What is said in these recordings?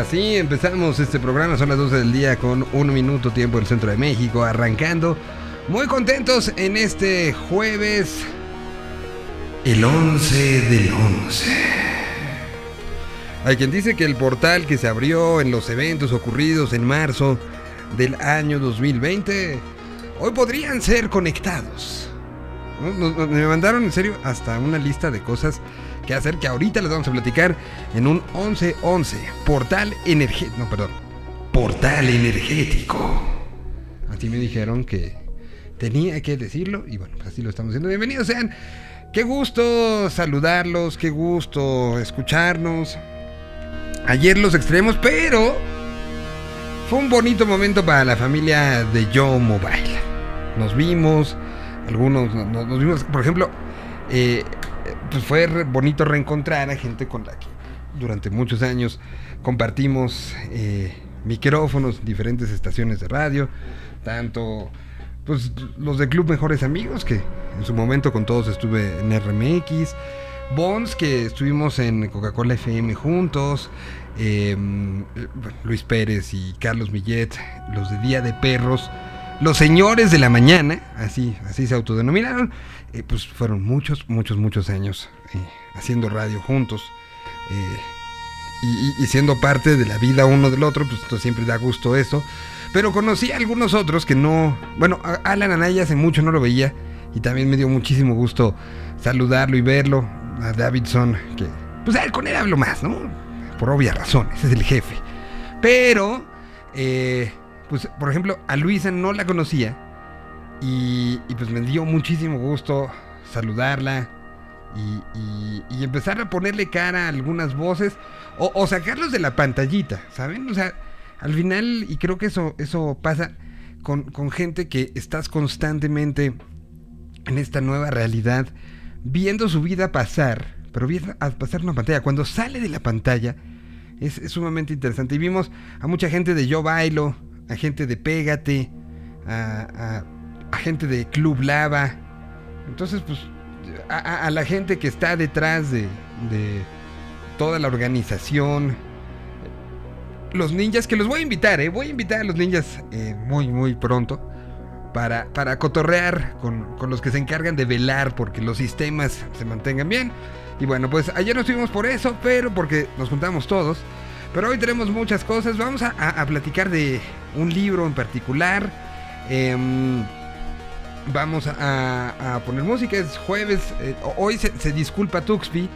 Así empezamos este programa, son las 12 del día con un minuto tiempo del centro de México, arrancando muy contentos en este jueves, el 11 del 11. Hay quien dice que el portal que se abrió en los eventos ocurridos en marzo del año 2020, hoy podrían ser conectados. Me mandaron en serio hasta una lista de cosas que hacer que ahorita les vamos a platicar en un 1111. Portal energético. No, perdón. Portal energético. Así me dijeron que tenía que decirlo y bueno, así lo estamos haciendo. Bienvenidos sean. Qué gusto saludarlos, qué gusto escucharnos. Ayer los extremos, pero fue un bonito momento para la familia de Yo Mobile. Nos vimos, algunos nos, vimos, por ejemplo, eh, pues fue bonito reencontrar a gente con la que durante muchos años compartimos eh, micrófonos en diferentes estaciones de radio, tanto pues los de Club Mejores Amigos, que en su momento con todos estuve en RMX, Bonds, que estuvimos en Coca-Cola FM juntos, em, Luis Pérez y Carlos Millet, los de Día de Perros, los señores de la mañana, así, así se autodenominaron, eh, pues fueron muchos, muchos, muchos años eh, haciendo radio juntos. Eh, y, siendo parte de la vida uno del otro, pues esto siempre da gusto eso. Pero conocí a algunos otros que no. Bueno, Alan Anaya hace mucho no lo veía. Y también me dio muchísimo gusto saludarlo y verlo. A Davidson, que. Pues a él con él hablo más, ¿no? Por obvias razones, es el jefe. Pero. pues, por ejemplo, a Luisa no la conocía. Y, pues me dio muchísimo gusto saludarla y, empezar a ponerle cara a algunas voces o, sacarlos de la pantallita, ¿saben? O sea, al final, y creo que eso, eso pasa con, con gente que estás constantemente en esta nueva realidad, viendo su vida pasar, pero viendo a pasar una pantalla. Cuando sale de la pantalla, es, sumamente interesante. Y vimos a mucha gente de Yo Bailo, a gente de Pégate, a gente de Club Lava. Entonces, pues, a, la gente que está detrás de, de, toda la organización. Los ninjas, que los voy a invitar, ¿eh? Voy a invitar a los ninjas eh, muy, muy pronto. Para, para cotorrear con, con, los que se encargan de velar porque los sistemas se mantengan bien. Y bueno, pues ayer no estuvimos por eso, pero porque nos juntamos todos. Pero hoy tenemos muchas cosas. Vamos a, a, platicar de un libro en particular. Eh, vamos a, poner música. Es jueves. Eh, hoy se, disculpa Tuxpi.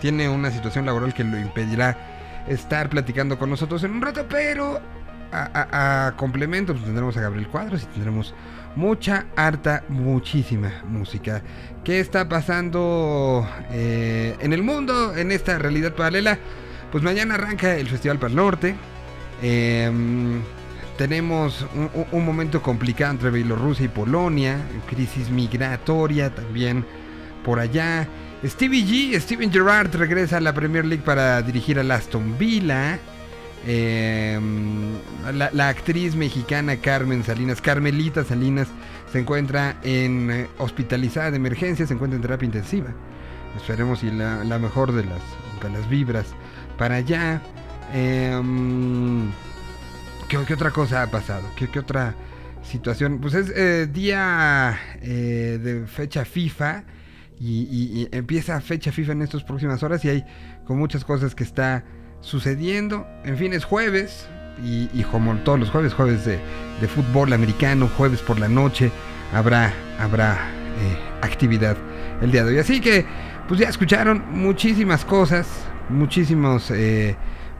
Tiene una situación laboral que lo impedirá estar platicando con nosotros en un rato. Pero a, complemento pues, tendremos a Gabriel Cuadros y tendremos mucha, harta, muchísima música. ¿Qué está pasando eh, en el mundo, en esta realidad paralela? Pues mañana arranca el Festival para el Norte. Eh, tenemos un, momento complicado entre Bielorrusia y Polonia, crisis migratoria también por allá. Stevie G, Steven Gerrard regresa a la Premier League para dirigir al Aston Villa. Em, la, actriz mexicana Carmen Salinas, Carmelita Salinas, se encuentra en eh, hospitalizada de emergencia, se encuentra en terapia intensiva. Esperemos y la, mejor de las, de las vibras para allá. Em, ¿Qué, otra cosa ha pasado? ¿Qué, otra situación? Pues es eh, día eh, de fecha FIFA y, empieza fecha FIFA en estas próximas horas y hay con muchas cosas que está sucediendo. En fin, es jueves y, como todos los jueves, jueves de, fútbol americano, jueves por la noche, habrá, habrá eh, actividad el día de hoy. Así que, pues ya escucharon muchísimas cosas, muchísimos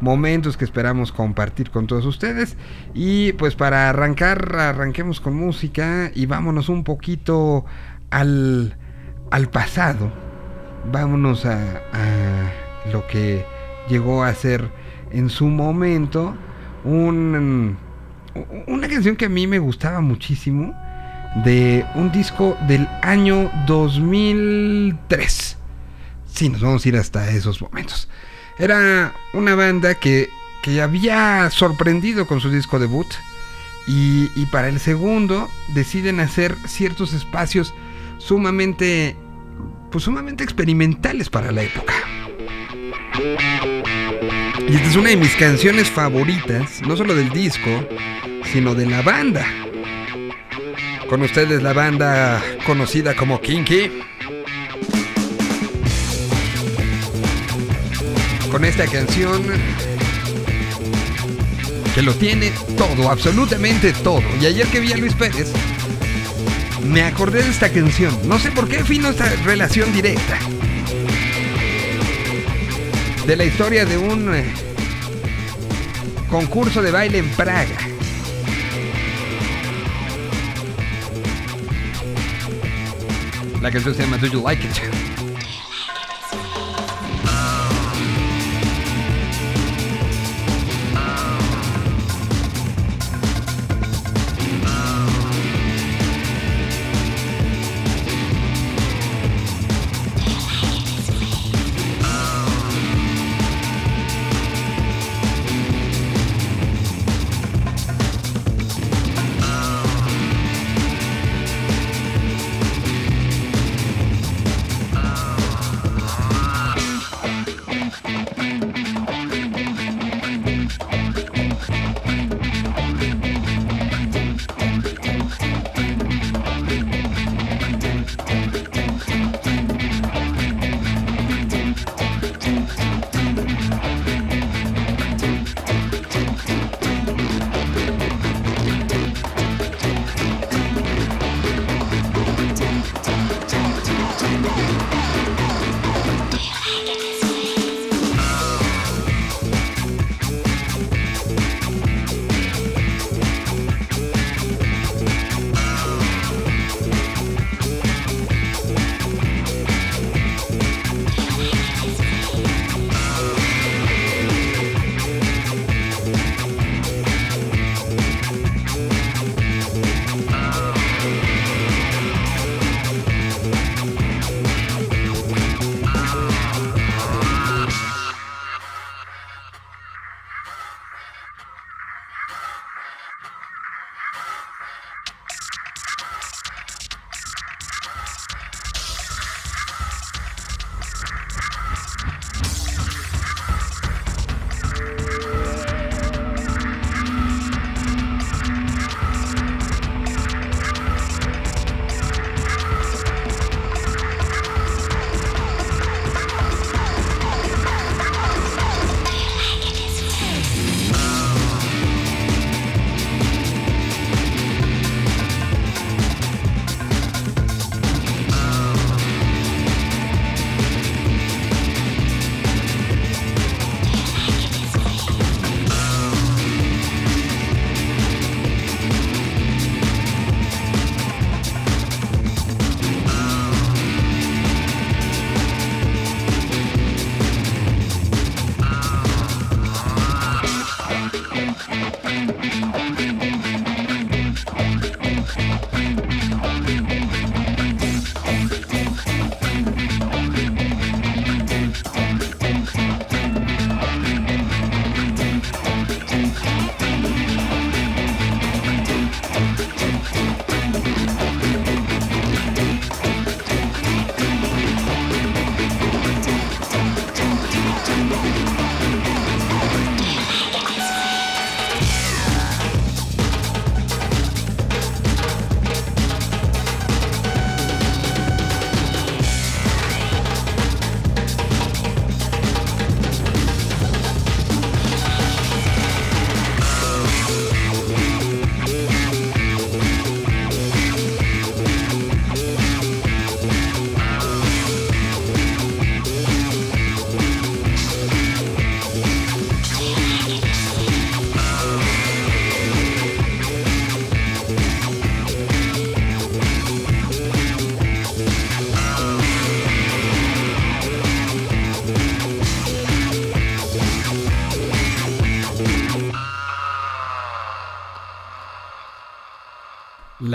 momentos que esperamos compartir con todos ustedes. Y pues para arrancar, arranquemos con música y vámonos un poquito al, al pasado. Vámonos a, a lo que llegó a ser en su momento un, una canción que a mí me gustaba muchísimo de un disco del año 2003. Sí, nos vamos a ir hasta esos momentos. Era una banda que, que había sorprendido con su disco debut. Y, y, para el segundo deciden hacer ciertos espacios sumamente, pues sumamente experimentales para la época. Y esta es una de mis canciones favoritas, no solo del disco, sino de la banda. Con ustedes la banda conocida como Kinky. Con esta canción que lo tiene todo, absolutamente todo. Y ayer que vi a Luis Pérez, me acordé de esta canción. No sé por qué fino esta relación directa. De la historia de un eh, concurso de baile en Praga. La canción se llama Do You Like It?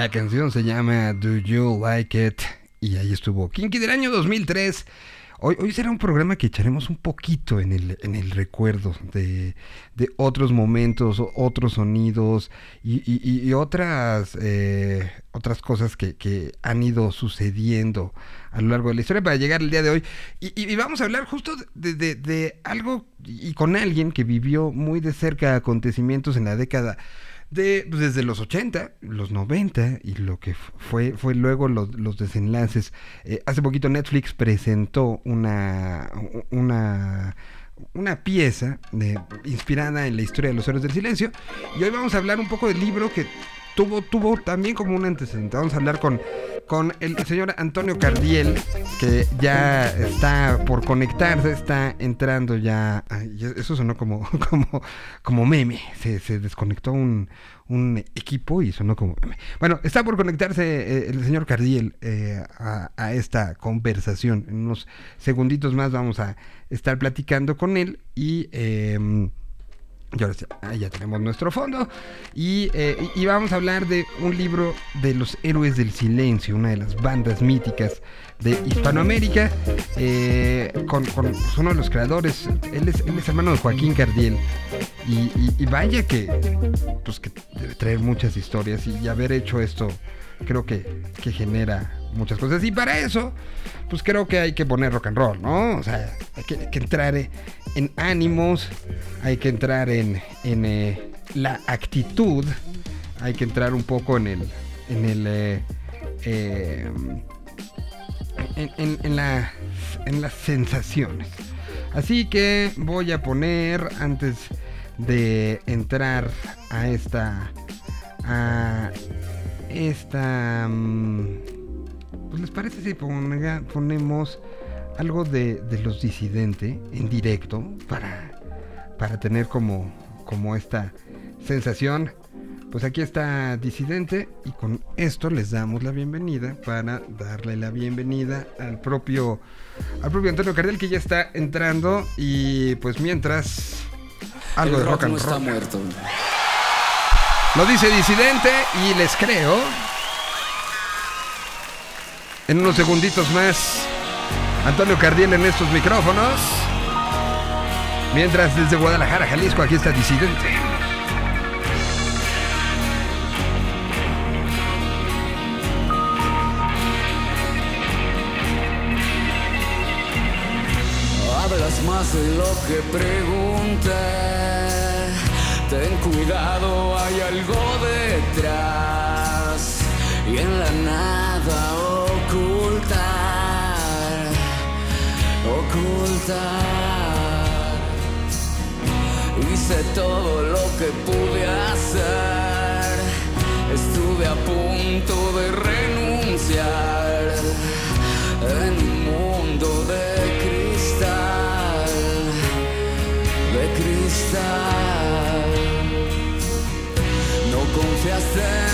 La canción se llama Do You Like It? Y ahí estuvo Kinky del año 2003. Hoy, hoy será un programa que echaremos un poquito en el, en el recuerdo de, de otros momentos, otros sonidos y, otras, eh, otras cosas que, que, han ido sucediendo a lo largo de la historia para llegar al día de hoy. Y, vamos a hablar justo de, de algo y con alguien que vivió muy de cerca acontecimientos en la década de, pues, desde los 80, los 90 y lo que fue, fue luego los, los desenlaces. Eh, hace poquito Netflix presentó una, una, una pieza de, inspirada en la historia de los héroes del silencio y hoy vamos a hablar un poco del libro que tuvo, tuvo también como un antecedente. Vamos a hablar con, con el señor Antonio Cardiel, que ya está por conectarse, está entrando ya. eso sonó como, como, como meme. Se, se desconectó un, un equipo y sonó como meme. Bueno, está por conectarse eh, el señor Cardiel eh, a, esta conversación. En unos segunditos más vamos a estar platicando con él y. Eh, y ya tenemos nuestro fondo. Eh, y, vamos a hablar de un libro de los héroes del silencio, una de las bandas míticas de Hispanoamérica, eh, con, uno de los creadores. Él es, hermano de Joaquín Cardiel. Y, vaya que, pues que debe traer muchas historias. Y, haber hecho esto, creo que, que genera muchas cosas. Y para eso, pues creo que hay que poner rock and roll, ¿no? O sea, hay que, entrar en ánimos, hay que entrar en, en eh, la actitud, hay que entrar un poco en el, en el, eh, eh, en, la, en las sensaciones. Así que voy a poner antes de entrar a esta, a esta mm, pues les parece si ponemos algo de, los disidentes en directo para, para tener como, como esta sensación. Pues aquí está Disidente y con esto les damos la bienvenida para darle la bienvenida al propio al propio Antonio Cardel que ya está entrando y pues mientras algo de rock and roll. Está muerto. Lo dice Disidente y les creo. En unos segunditos más, Antonio Cardiel en estos micrófonos. Mientras desde Guadalajara, Jalisco, aquí está Disidente. Hablas más de lo que preguntas. Ten cuidado, hay algo detrás. Y en la nada ocultar, ocultar. Hice todo lo que pude hacer, estuve a punto de renunciar en No confiaste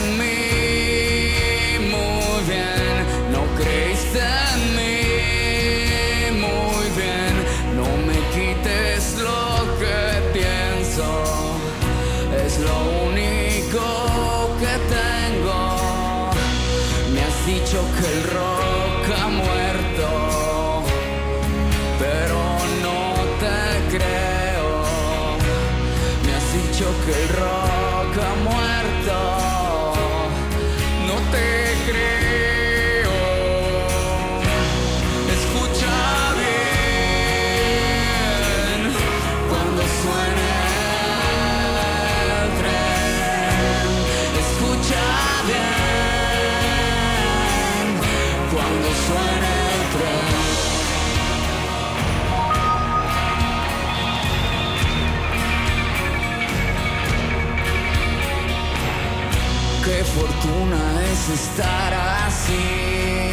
fortuna es estar así,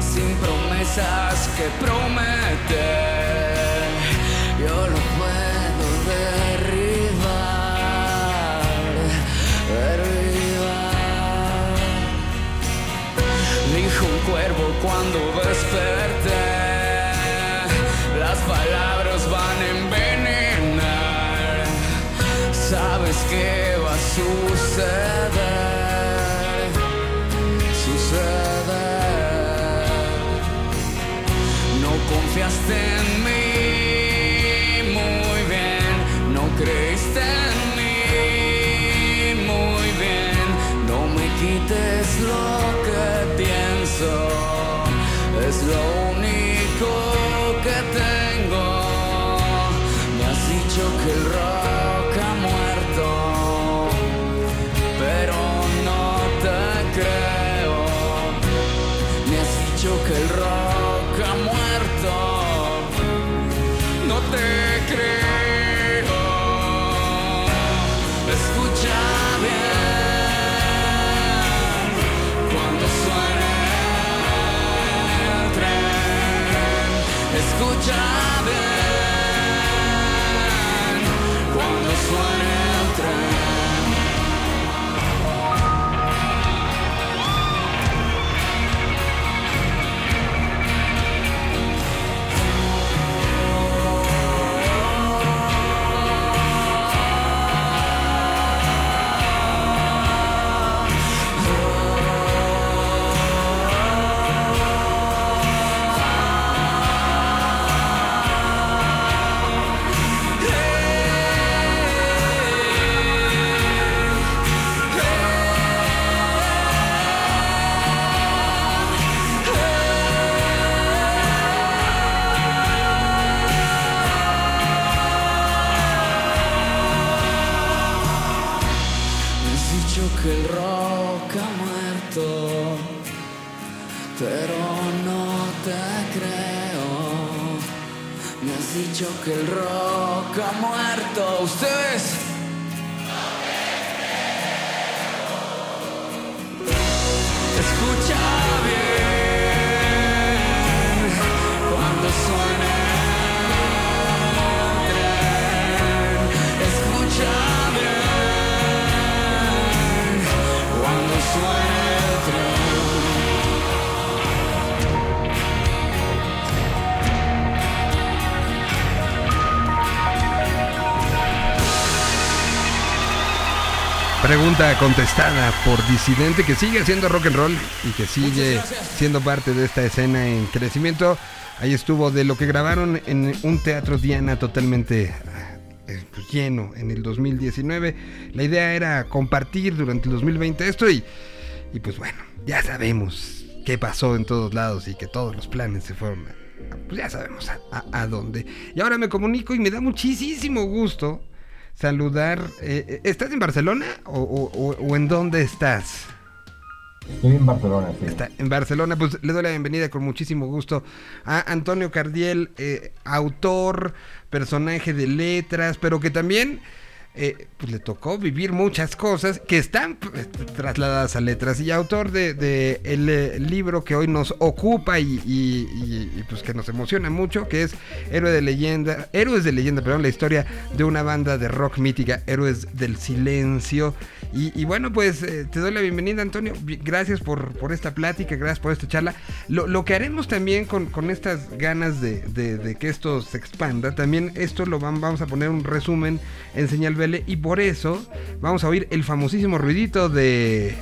sin promesas que prometer. Yo lo puedo derribar, derribar. Dijo un cuervo cuando desperté, No dicho que el rock ha muerto. Ustedes. Pregunta contestada por Disidente que sigue haciendo rock and roll y que sigue siendo parte de esta escena en crecimiento. Ahí estuvo de lo que grabaron en un teatro Diana totalmente eh, pues, lleno en el 2019. La idea era compartir durante el 2020 esto y, y pues bueno, ya sabemos qué pasó en todos lados y que todos los planes se fueron, pues ya sabemos a, a- a dónde. Y ahora me comunico y me da muchísimo gusto saludar. eh, eh, ¿Estás en Barcelona o, o- o- o en dónde estás? Estoy en Barcelona, sí. Está en Barcelona, pues le doy la bienvenida con muchísimo gusto a Antonio Cardiel, eh, autor, personaje de letras, pero que también eh, pues le tocó vivir muchas cosas que están eh, trasladadas a letras y autor de, el eh, libro que hoy nos ocupa y- y, pues que nos emociona mucho, que es Héroe de leyenda, Héroes de leyenda, perdón, la historia de una banda de rock mítica, Héroes del Silencio. Y, bueno, pues eh, te doy la bienvenida, Antonio. Gracias por, por esta plática, gracias por esta charla. Lo, lo que haremos también con, con estas ganas de, de- que esto se expanda, también esto lo vam- vamos a poner un resumen en señal BL y por eso vamos a oír el famosísimo ruidito de...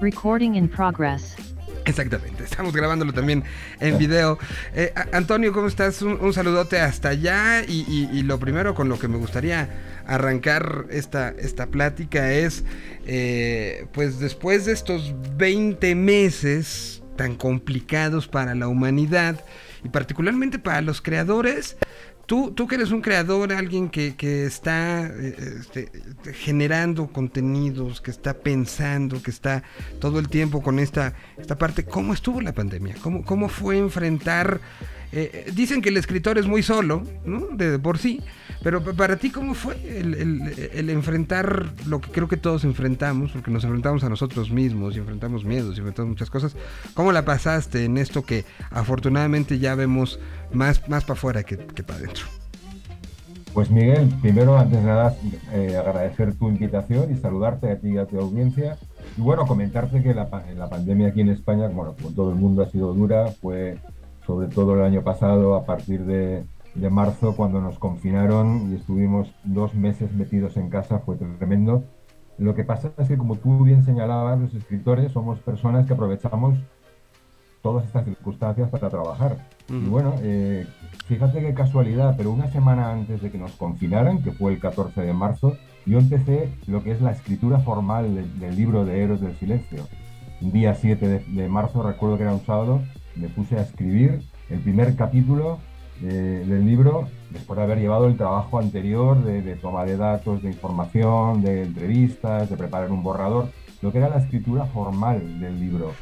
Recording in progress. Exactamente, estamos grabándolo también en video. Eh, Antonio, ¿cómo estás? Un, un saludote hasta allá y lo primero con lo que me gustaría arrancar esta, esta plática es, eh, pues después de estos 20 meses tan complicados para la humanidad y particularmente para los creadores, Tú, tú que eres un creador, alguien que, que está eh, este, generando contenidos, que está pensando, que está todo el tiempo con esta, esta parte, ¿cómo estuvo la pandemia? ¿Cómo, cómo fue enfrentar? Eh, dicen que el escritor es muy solo, ¿no? De por sí, pero pa- para ti, ¿cómo fue el, enfrentar lo que creo que todos enfrentamos? Porque nos enfrentamos a nosotros mismos y enfrentamos miedos y enfrentamos muchas cosas. ¿Cómo la pasaste en esto que afortunadamente ya vemos más, más para afuera que, que para adentro? Pues Miguel, primero, antes de nada, eh, agradecer tu invitación y saludarte a ti y a tu audiencia. Y bueno, comentarte que la, pa- la pandemia aquí en España, bueno, como todo el mundo ha sido dura, fue sobre todo el año pasado, a partir de, de marzo, cuando nos confinaron y estuvimos dos meses metidos en casa, fue tremendo. Lo que pasa es que, como tú bien señalabas, los escritores somos personas que aprovechamos todas estas circunstancias para trabajar. Y bueno, eh, fíjate qué casualidad, pero una semana antes de que nos confinaran, que fue el 14 de marzo, yo empecé lo que es la escritura formal del, libro de Héroes del Silencio. Día 7 de, marzo, recuerdo que era un sábado, me puse a escribir el primer capítulo eh, del libro después de haber llevado el trabajo anterior de, toma de datos, de información, de entrevistas, de preparar un borrador, lo que era la escritura formal del libro.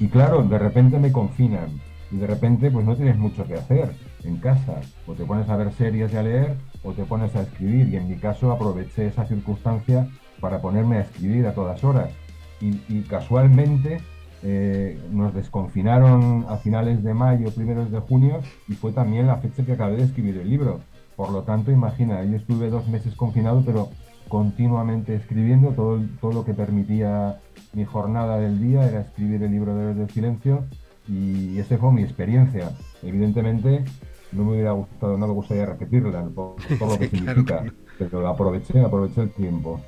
Y claro, de repente me confinan y de repente pues no tienes mucho que hacer en casa. O te pones a ver series y a leer o te pones a escribir. Y en mi caso aproveché esa circunstancia para ponerme a escribir a todas horas. Y, casualmente eh, nos desconfinaron a finales de mayo, primeros de junio, y fue también la fecha que acabé de escribir el libro. Por lo tanto, imagina, yo estuve dos meses confinado, pero continuamente escribiendo, todo, todo lo que permitía mi jornada del día era escribir el libro de del Silencio y esa fue mi experiencia. Evidentemente, no me hubiera gustado, no me gustaría repetirla por, lo que significa, pero aproveché, aproveché el tiempo.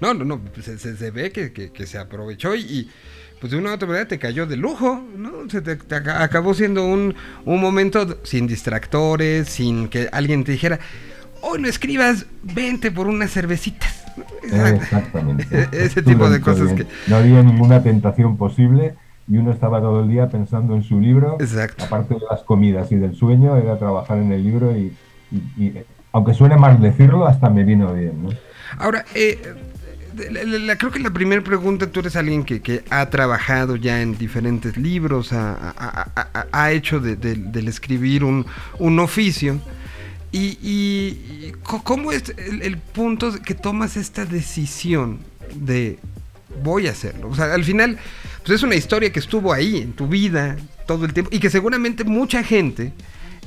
No, no, no, se, se, ve que, que, se aprovechó y, pues de una u otra manera te cayó de lujo, ¿no? Se te, acabó siendo un, un, momento sin distractores, sin que alguien te dijera, hoy no escribas, vente por unas cervecitas. Exactamente. Ese tipo de cosas que... No había ninguna tentación posible y uno estaba todo el día pensando en su libro. Exacto. Aparte de las comidas y del sueño, era trabajar en el libro y, aunque suene mal decirlo, hasta me vino bien. ¿no? Ahora, eh, creo que la primera pregunta, tú eres alguien que, ha trabajado ya en diferentes libros, ha, hecho del escribir un, oficio. Y, cómo es el, el, punto que tomas esta decisión de voy a hacerlo? O sea, al final pues es una historia que estuvo ahí en tu vida todo el tiempo y que seguramente mucha gente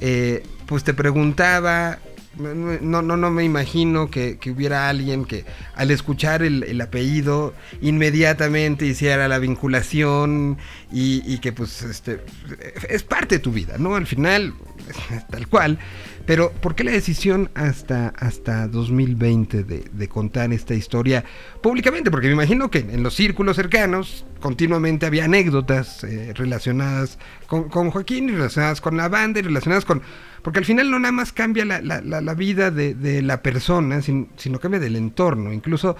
eh, pues te preguntaba no, no, no me imagino que, hubiera alguien que al escuchar el, apellido inmediatamente hiciera la vinculación y, y, que pues este es parte de tu vida, ¿no? Al final, tal cual. Pero, ¿por qué la decisión hasta, hasta 2020 de, contar esta historia públicamente? Porque me imagino que en los círculos cercanos continuamente había anécdotas eh, relacionadas con, Joaquín, y relacionadas con la banda, y relacionadas con... Porque al final no nada más cambia la, vida de, la persona, sino, sino cambia del entorno. Incluso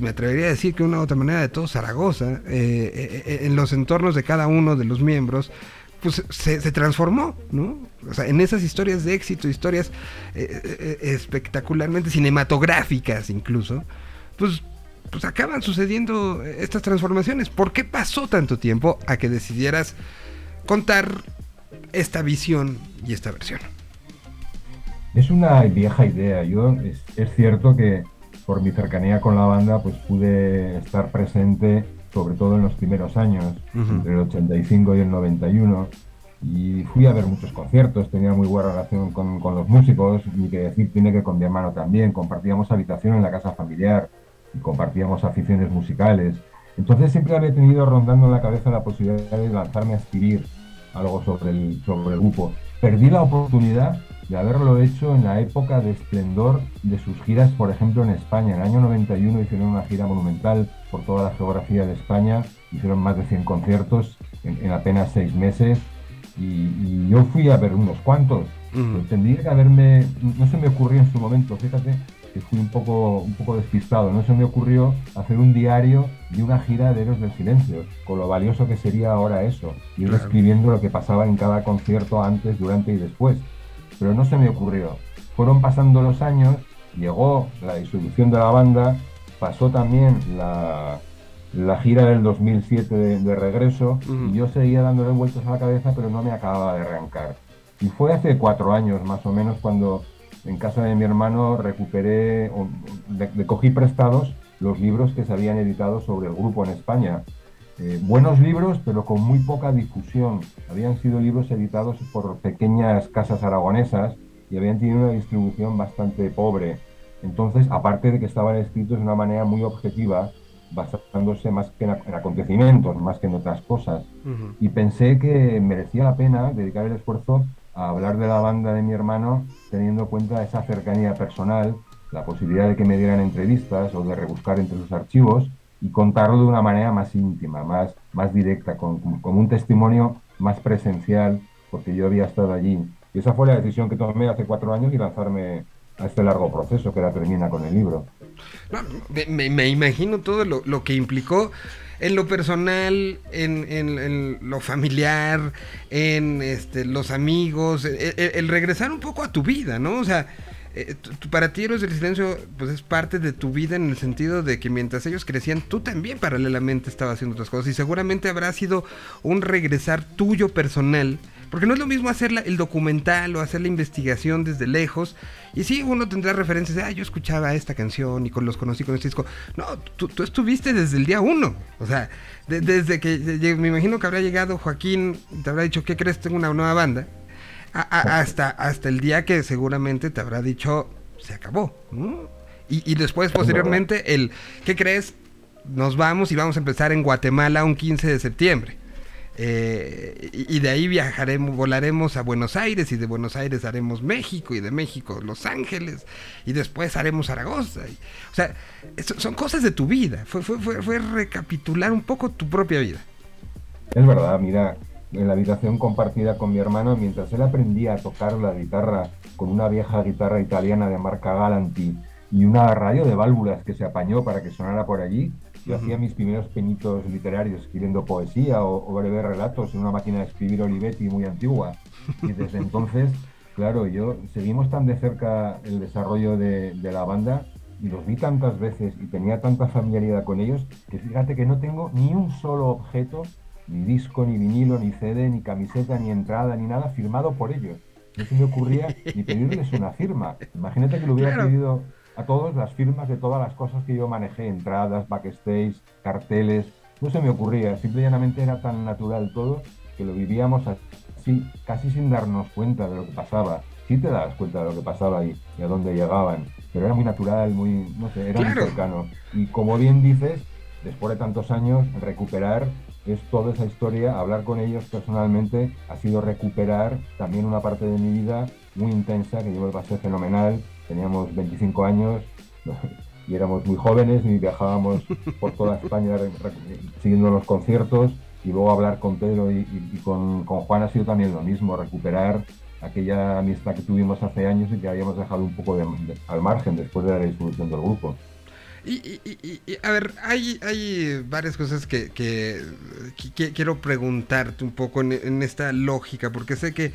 me atrevería a decir que de una u otra manera de todo Zaragoza, eh, eh, en los entornos de cada uno de los miembros, pues se, transformó, ¿no? O sea, en esas historias de éxito, historias eh, eh, espectacularmente cinematográficas incluso, pues, pues acaban sucediendo estas transformaciones. ¿Por qué pasó tanto tiempo a que decidieras contar esta visión y esta versión? Es una vieja idea. Yo es, es cierto que por mi cercanía con la banda, pues pude estar presente sobre todo en los primeros años, entre el 85 y el 91. Y fui a ver muchos conciertos, tenía muy buena relación con, con los músicos, y que decir tiene que con mi hermano también. Compartíamos habitación en la casa familiar y compartíamos aficiones musicales. Entonces siempre había tenido rondando en la cabeza la posibilidad de lanzarme a escribir algo sobre el, sobre el grupo. Perdí la oportunidad de haberlo hecho en la época de esplendor de sus giras, por ejemplo, en España. En el año 91 hicieron una gira monumental por toda la geografía de España, hicieron más de 100 conciertos en, apenas seis meses y, yo fui a ver unos cuantos. Tendría que haberme, no se me ocurrió en su momento, fíjate que fui un poco, un poco despistado, no se me ocurrió hacer un diario de una gira de Héroes del Silencio, con lo valioso que sería ahora eso, ir escribiendo lo que pasaba en cada concierto antes, durante y después pero no se me ocurrió. Fueron pasando los años, llegó la disolución de la banda, pasó también la, gira del 2007 de, regreso y yo seguía dándole vueltas a la cabeza, pero no me acababa de arrancar. Y fue hace cuatro años más o menos cuando en casa de mi hermano recuperé, o, le, cogí prestados los libros que se habían editado sobre el grupo en España. Eh, buenos libros, pero con muy poca difusión. Habían sido libros editados por pequeñas casas aragonesas y habían tenido una distribución bastante pobre. Entonces, aparte de que estaban escritos de una manera muy objetiva, basándose más que en, acontecimientos, más que en otras cosas. Y pensé que merecía la pena dedicar el esfuerzo a hablar de la banda de mi hermano, teniendo en cuenta esa cercanía personal, la posibilidad de que me dieran entrevistas o de rebuscar entre sus archivos y contarlo de una manera más íntima, más, más directa, con, un testimonio más presencial, porque yo había estado allí. Y esa fue la decisión que tomé hace cuatro años y lanzarme a este largo proceso que ahora termina con el libro. me, me, imagino todo lo, lo, que implicó en lo personal, en, en, lo familiar, en este, los amigos, el, el, regresar un poco a tu vida, ¿no? O sea, eh, para ti Héroes del Silencio pues es parte de tu vida en el sentido de que mientras ellos crecían, tú también paralelamente estabas haciendo otras cosas y seguramente habrá sido un regresar tuyo personal. Porque no es lo mismo hacer el documental o hacer la investigación desde lejos. Y sí, uno tendrá referencias de, ah, yo escuchaba esta canción y con los conocí con este disco. No, tú, estuviste desde el día uno. O sea, desde que me imagino que habrá llegado Joaquín, te habrá dicho, ¿qué crees? Tengo una nueva banda hasta, hasta el día que seguramente te habrá dicho, se acabó. Y, después, posteriormente, el, ¿qué crees? Nos vamos y vamos a empezar en Guatemala un 15 de septiembre. Eh, y, de ahí viajaremos, volaremos a Buenos Aires y de Buenos Aires haremos México y de México Los Ángeles y después haremos Zaragoza. o sea, son cosas de tu vida. Fue, fue, fue, fue recapitular un poco tu propia vida. Es verdad, mira, en la habitación compartida con mi hermano mientras él aprendía a tocar la guitarra con una vieja guitarra italiana de marca Galanti y una radio de válvulas que se apañó para que sonara por allí. Yo hacía mis primeros penitos literarios escribiendo poesía o, breves relatos en una máquina de escribir Olivetti muy antigua. Y desde entonces, claro, yo seguimos tan de cerca el desarrollo de, de la banda y los vi tantas veces y tenía tanta familiaridad con ellos que fíjate que no tengo ni un solo objeto ni disco, ni vinilo, ni CD, ni camiseta, ni entrada, ni nada firmado por ellos. No se me ocurría ni pedirles una firma. Imagínate que le hubiera pedido a todos las firmas de todas las cosas que yo manejé, entradas, backstage, carteles. No se me ocurría, simplemente era tan natural todo que lo vivíamos así, casi sin darnos cuenta de lo que pasaba. Sí te das cuenta de lo que pasaba y, y a dónde llegaban, pero era muy natural, muy, no sé, era muy cercano. Y como bien dices, después de tantos años, recuperar es toda esa historia, hablar con ellos personalmente ha sido recuperar también una parte de mi vida muy intensa, que yo me pasé fenomenal, teníamos 25 años y éramos muy jóvenes y viajábamos por toda España siguiendo los conciertos y luego hablar con Pedro y, con, con, Juan ha sido también lo mismo, recuperar aquella amistad que tuvimos hace años y que habíamos dejado un poco al margen después de la disolución del grupo. Y, a ver, hay, hay varias cosas que, que, quiero preguntarte un poco en, esta lógica, porque sé que,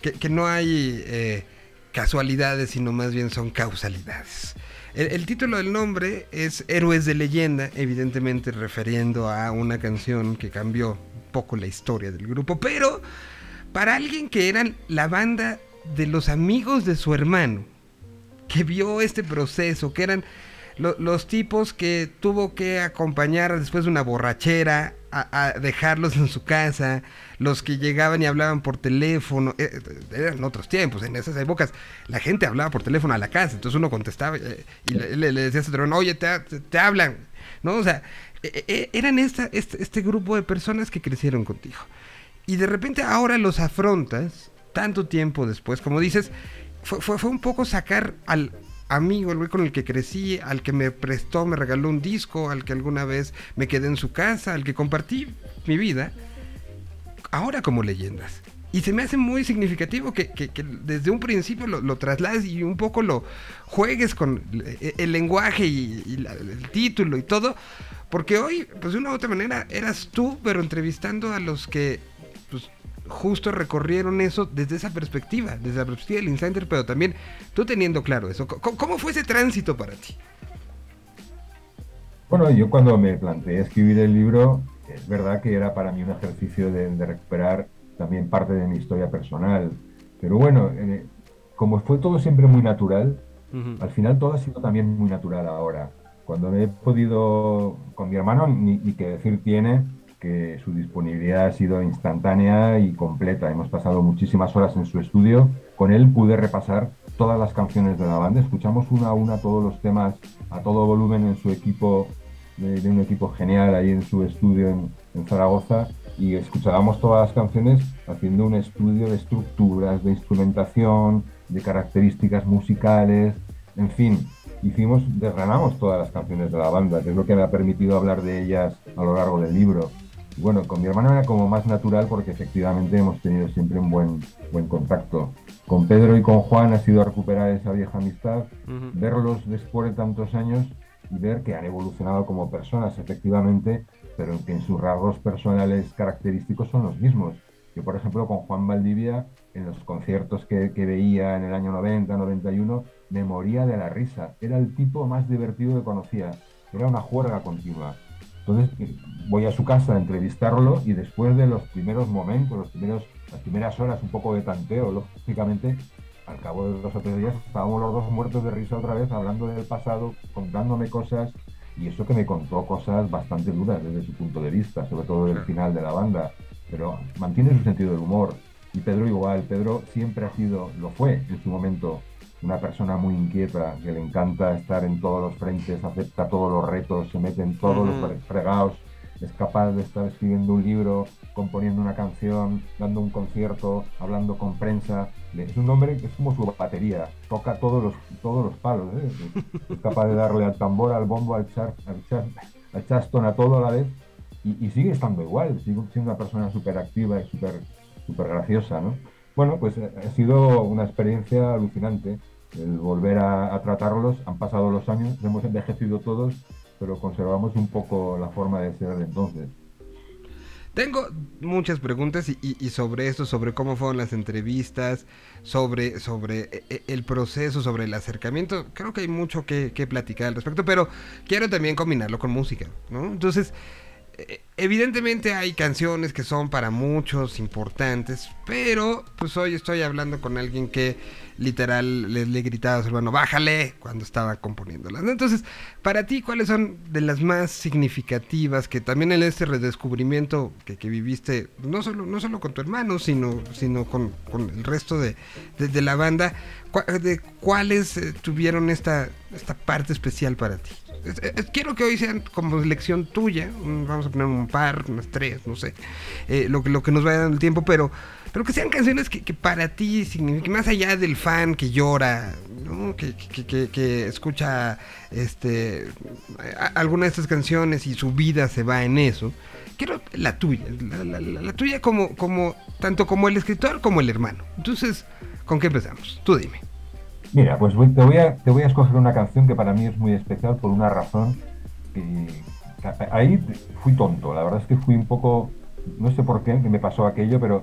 que no hay eh, casualidades, sino más bien son causalidades. El, título del nombre es Héroes de leyenda, evidentemente refiriendo a una canción que cambió un poco la historia del grupo, pero para alguien que eran la banda de los amigos de su hermano, que vio este proceso, que eran los tipos que tuvo que acompañar después de una borrachera a, dejarlos en su casa, los que llegaban y hablaban por teléfono, eh, eran otros tiempos, en esas épocas la gente hablaba por teléfono a la casa, entonces uno contestaba eh, y le, decía a oye, te, hablan, ¿no? O sea, e, e, eran esta, este, este grupo de personas que crecieron contigo. Y de repente ahora los afrontas, tanto tiempo después, como dices, fue, fue un poco sacar al, amigo, el güey con el que crecí, al que me prestó, me regaló un disco, al que alguna vez me quedé en su casa, al que compartí mi vida, ahora como leyendas. Y se me hace muy significativo que, desde un principio lo, traslades y un poco lo juegues con el, lenguaje y, el título y todo. Porque hoy, pues de una u otra manera, eras tú, pero entrevistando a los que justo recorrieron eso desde esa perspectiva, desde la perspectiva del insider, pero también tú teniendo claro eso. ¿Cómo, fue ese tránsito para ti? Bueno, yo cuando me planteé escribir el libro, es verdad que era para mí un ejercicio de, recuperar también parte de mi historia personal. Pero bueno, eh, como fue todo siempre muy natural, al final todo ha sido también muy natural ahora. Cuando he podido, con mi hermano, ni, ni que decir tiene, que su disponibilidad ha sido instantánea y completa. Hemos pasado muchísimas horas en su estudio. Con él pude repasar todas las canciones de la banda. Escuchamos una a una todos los temas a todo volumen en su equipo, de, un equipo genial ahí en su estudio en, Zaragoza. Y escuchábamos todas las canciones haciendo un estudio de estructuras, de instrumentación, de características musicales, en fin, hicimos, desgranamos todas las canciones de la banda, que es lo que me ha permitido hablar de ellas a lo largo del libro. Bueno, con mi hermano era como más natural porque efectivamente hemos tenido siempre un buen, buen contacto. Con Pedro y con Juan ha sido recuperar esa vieja amistad, verlos después de tantos años y ver que han evolucionado como personas, efectivamente, pero que en sus rasgos personales característicos son los mismos. Yo, por ejemplo, con Juan Valdivia, en los conciertos que, que, veía en el año 90, 91, me moría de la risa. Era el tipo más divertido que conocía. Era una juerga continua. Entonces eh, voy a su casa a entrevistarlo y después de los primeros momentos, los primeros, las primeras horas, un poco de tanteo, lógicamente, al cabo de dos o tres días estábamos los dos muertos de risa otra vez, hablando del pasado, contándome cosas, y eso que me contó cosas bastante duras desde su punto de vista, sobre todo del final de la banda, pero mantiene su sentido del humor. Y Pedro igual, Pedro siempre ha sido, lo fue en su momento, una persona muy inquieta, que le encanta estar en todos los frentes, acepta todos los retos, se mete en todos los fregados, es capaz de estar escribiendo un libro, componiendo una canción, dando un concierto, hablando con prensa. Es un hombre que es como su batería, toca todos los, todos los palos, ¿eh? es capaz de darle al tambor, al bombo, al, char, al, char, al chaston, a todo a la vez, y, y sigue estando igual, sigue siendo una persona súper activa y súper super graciosa, ¿no? Bueno, pues eh, ha sido una experiencia alucinante el volver a, tratarlos. Han pasado los años, hemos envejecido todos, pero conservamos un poco la forma de ser de entonces. Tengo muchas preguntas y, y, y, sobre esto, sobre cómo fueron las entrevistas, sobre, sobre e, e, el proceso, sobre el acercamiento. Creo que hay mucho que, que platicar al respecto, pero quiero también combinarlo con música, ¿no? Entonces, evidentemente hay canciones que son para muchos importantes, pero pues hoy estoy hablando con alguien que literal le, gritaba a su hermano, bájale cuando estaba componiéndolas. Entonces, para ti, ¿cuáles son de las más significativas que también en este redescubrimiento que, viviste, no solo, no solo con tu hermano, sino, sino con, el resto de, de, de, la banda, de cuáles eh, tuvieron esta, esta parte especial para ti? Quiero que hoy sean como lección tuya. Vamos a poner un par, unas tres, no sé. Eh, lo, lo que nos vaya dando el tiempo, pero, pero que sean canciones que, que para ti signifiquen, más allá del fan que llora, ¿no? que, que, que, escucha este, alguna de estas canciones y su vida se va en eso. Quiero la tuya, la, la, la, la tuya como, como, tanto como el escritor como el hermano. Entonces, ¿con qué empezamos? Tú dime. Mira, pues te voy, a, te voy a escoger una canción que para mí es muy especial por una razón. Que, ahí fui tonto, la verdad es que fui un poco, no sé por qué, me pasó aquello, pero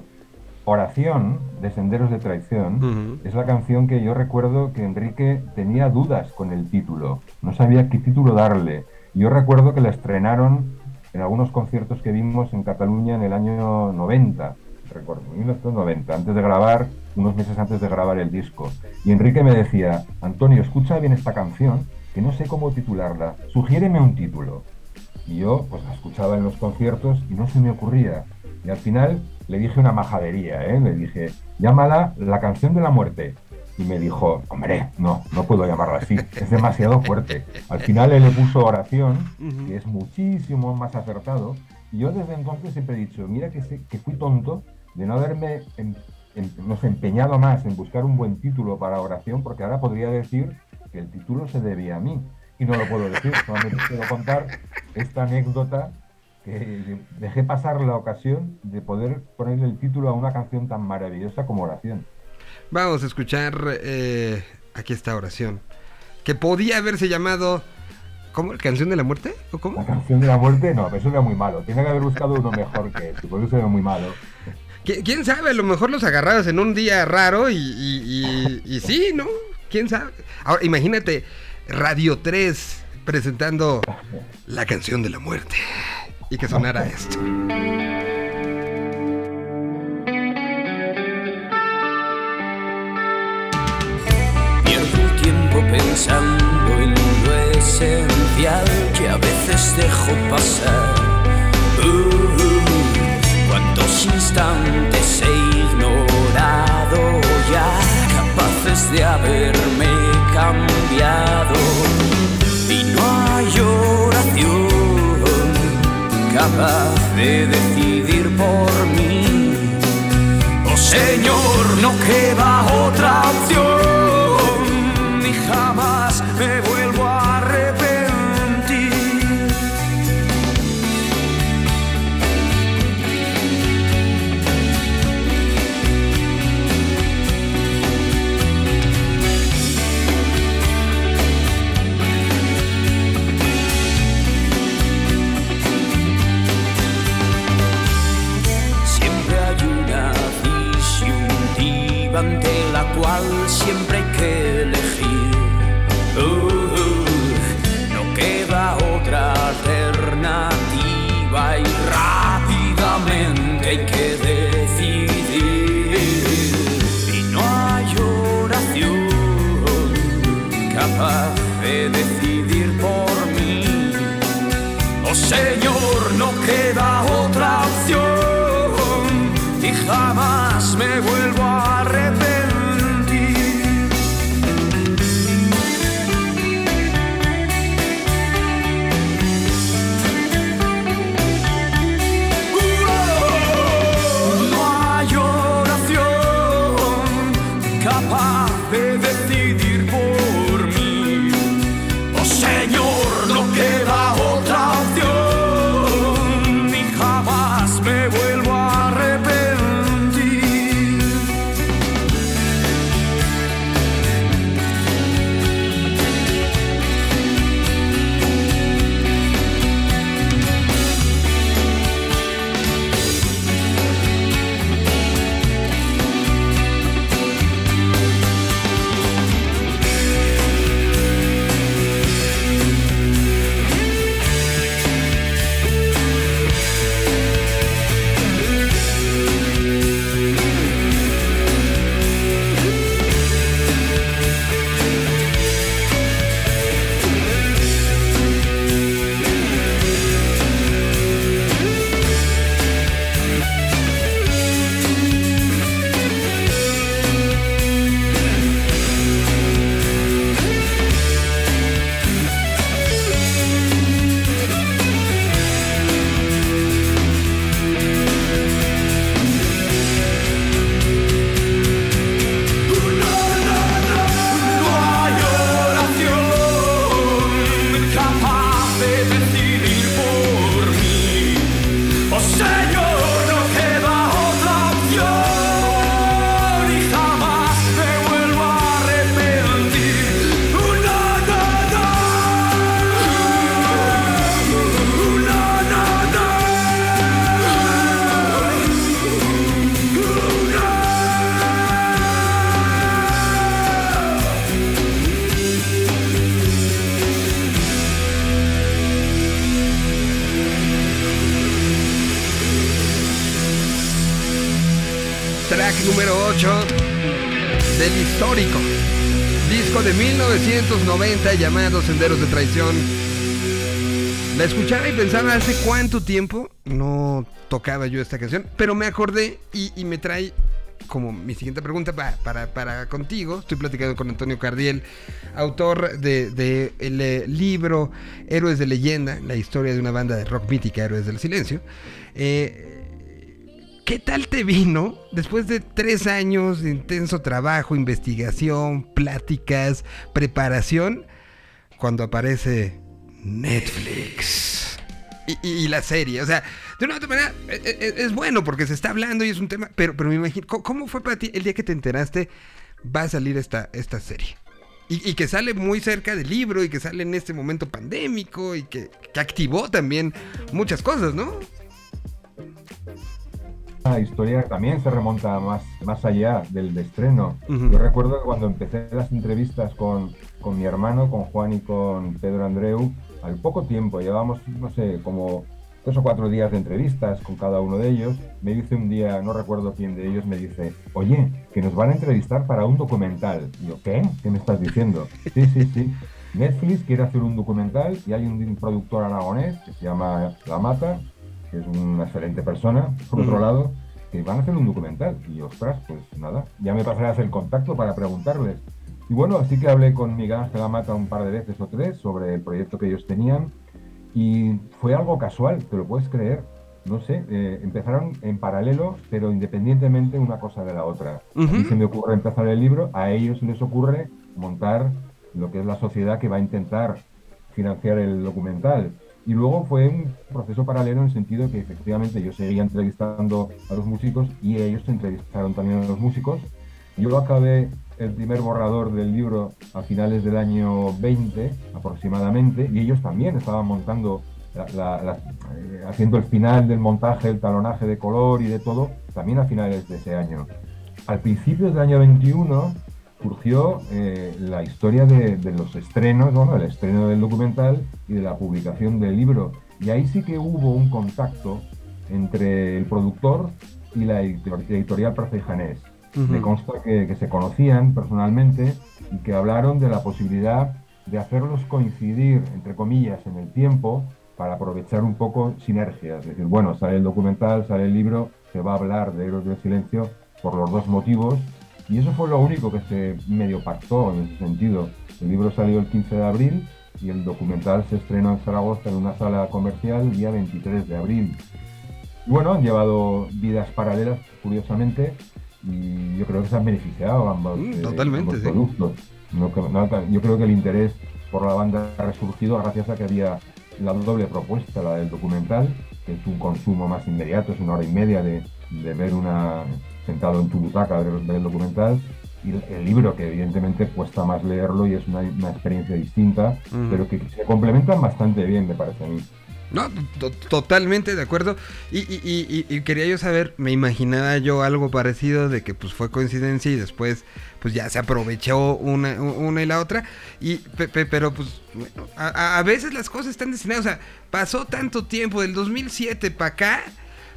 Oración de Senderos de Traición uh -huh. es la canción que yo recuerdo que Enrique tenía dudas con el título, no sabía qué título darle. Yo recuerdo que la estrenaron en algunos conciertos que vimos en Cataluña en el año 90 recuerdo, 1990, antes de grabar, unos meses antes de grabar el disco. Y Enrique me decía, Antonio, escucha bien esta canción, que no sé cómo titularla, sugiéreme un título. Y yo, pues la escuchaba en los conciertos y no se me ocurría. Y al final le dije una majadería, ¿eh? Le dije, llámala La canción de la muerte. Y me dijo, hombre, no, no puedo llamarla así, es demasiado fuerte. Al final él le puso oración, que es muchísimo más acertado. Y yo desde entonces siempre he dicho, mira que, que fui tonto de no haberme en, en, no sé, empeñado más en buscar un buen título para oración, porque ahora podría decir que el título se debía a mí. Y no lo puedo decir, solamente quiero contar esta anécdota que dejé pasar la ocasión de poder ponerle el título a una canción tan maravillosa como Oración. Vamos a escuchar, eh, aquí está Oración, que podía haberse llamado ¿Cómo? ¿Canción de la muerte? ¿O cómo? La canción de la muerte, no, eso era muy malo. Tiene que haber buscado uno mejor que este, porque eso era muy malo. ¿Quién sabe? A lo mejor los agarrabas en un día raro y, sí, ¿no? ¿Quién sabe? Ahora, imagínate, Radio 3 presentando la canción de la muerte y que sonara esto. Pierdo tiempo pensando en lo esencial que a veces dejo pasar. Cuántos instantes he ignorado ya, capaces de haberme cambiado. Y no hay oración capaz de decidir por mí. Oh Señor, no queda otra opción, Señor, no queda 1990 llamado Senderos de Traición. La escuchaba y pensaba hace cuánto tiempo no tocaba yo esta canción, pero me acordé y, me trae como mi siguiente pregunta pa- para, para contigo. Estoy platicando con Antonio Cardiel, autor de, de el eh, libro Héroes de Leyenda, la historia de una banda de rock mítica, Héroes del Silencio. Eh, ¿Qué tal te vino después de tres años de intenso trabajo, investigación, pláticas, preparación, cuando aparece Netflix y, la serie? O sea, de una u otra manera e- e- es, bueno porque se está hablando y es un tema, pero, pero me imagino, ¿cómo, cómo fue para ti el día que te enteraste va a salir esta, esta serie? Y, y que sale muy cerca del libro y que sale en este momento pandémico y que, que activó también muchas cosas, ¿no? La historia también se remonta más, más allá del estreno. Ujú. Yo recuerdo que cuando empecé las entrevistas con, con mi hermano, con Juan y con Pedro Andreu, al poco tiempo, llevábamos, no sé, como tres o cuatro días de entrevistas con cada uno de ellos, me dice un día, no recuerdo quién de ellos, me dice, oye, que nos van a entrevistar para un documental. Y yo, ¿qué? ¿Qué me estás diciendo? Sí, sí, sí. Netflix quiere hacer un documental y hay un productor aragonés que se llama La Mata, que es una excelente persona, por otro lado, que van a hacer un documental. Y ostras, pues nada, ya me pasarás el contacto para preguntarles. Y bueno, así que hablé con Miguel Ángel Amata un par de veces o tres sobre el proyecto que ellos tenían. Y fue algo casual, te lo puedes creer. No sé, eh, empezaron en paralelo, pero independientemente una cosa de la otra. A mí se me ocurre empezar el libro, a ellos les ocurre montar lo que es la sociedad que va a intentar financiar el documental. Y luego fue un proceso paralelo en el sentido que efectivamente yo seguía entrevistando a los músicos y ellos entrevistaron también a los músicos. Yo acabé el primer borrador del libro a finales del año 20 aproximadamente y ellos también estaban montando, la- la- la- eh, haciendo el final del montaje, el talonaje de color y de todo, también a finales de ese año. Al principio del año 21 surgió eh, la historia de, de los estrenos, bueno, el estreno del documental y de la publicación del libro. Y ahí sí que hubo un contacto entre el productor y la editor- editorial Praza y Janés. Ujú. Me consta que, que se conocían personalmente y que hablaron de la posibilidad de hacerlos coincidir, entre comillas, en el tiempo para aprovechar un poco sinergias. Es decir, bueno, sale el documental, sale el libro, se va a hablar de Héroes del Silencio por los dos motivos y eso fue lo único que se medio pactó en ese sentido. El libro salió el 15 de abril y el documental se estrenó en Zaragoza en una sala comercial el día 23 de abril. Bueno, han llevado vidas paralelas, curiosamente, y yo creo que se han beneficiado ambos, Mm, eh, totalmente, ambos sí. productos. No que- no, yo creo que el interés por la banda ha resurgido gracias a que había la doble propuesta, la del documental, que es un consumo más inmediato, es una hora y media de, de ver una sentado en tu butaca, ver, ver el documental, y el, libro, que evidentemente cuesta más leerlo y es una, una experiencia distinta, Ujú. pero que se complementan bastante bien, me parece a mí. No, to- totalmente de acuerdo. Y, y- y- y- quería yo saber, me imaginaba yo algo parecido de que pues fue coincidencia y después pues ya se aprovechó una, una y la otra. Y, pe- pe- pero pues a, a- a veces las cosas están destinadas. O sea, pasó tanto tiempo, del 2007 para acá,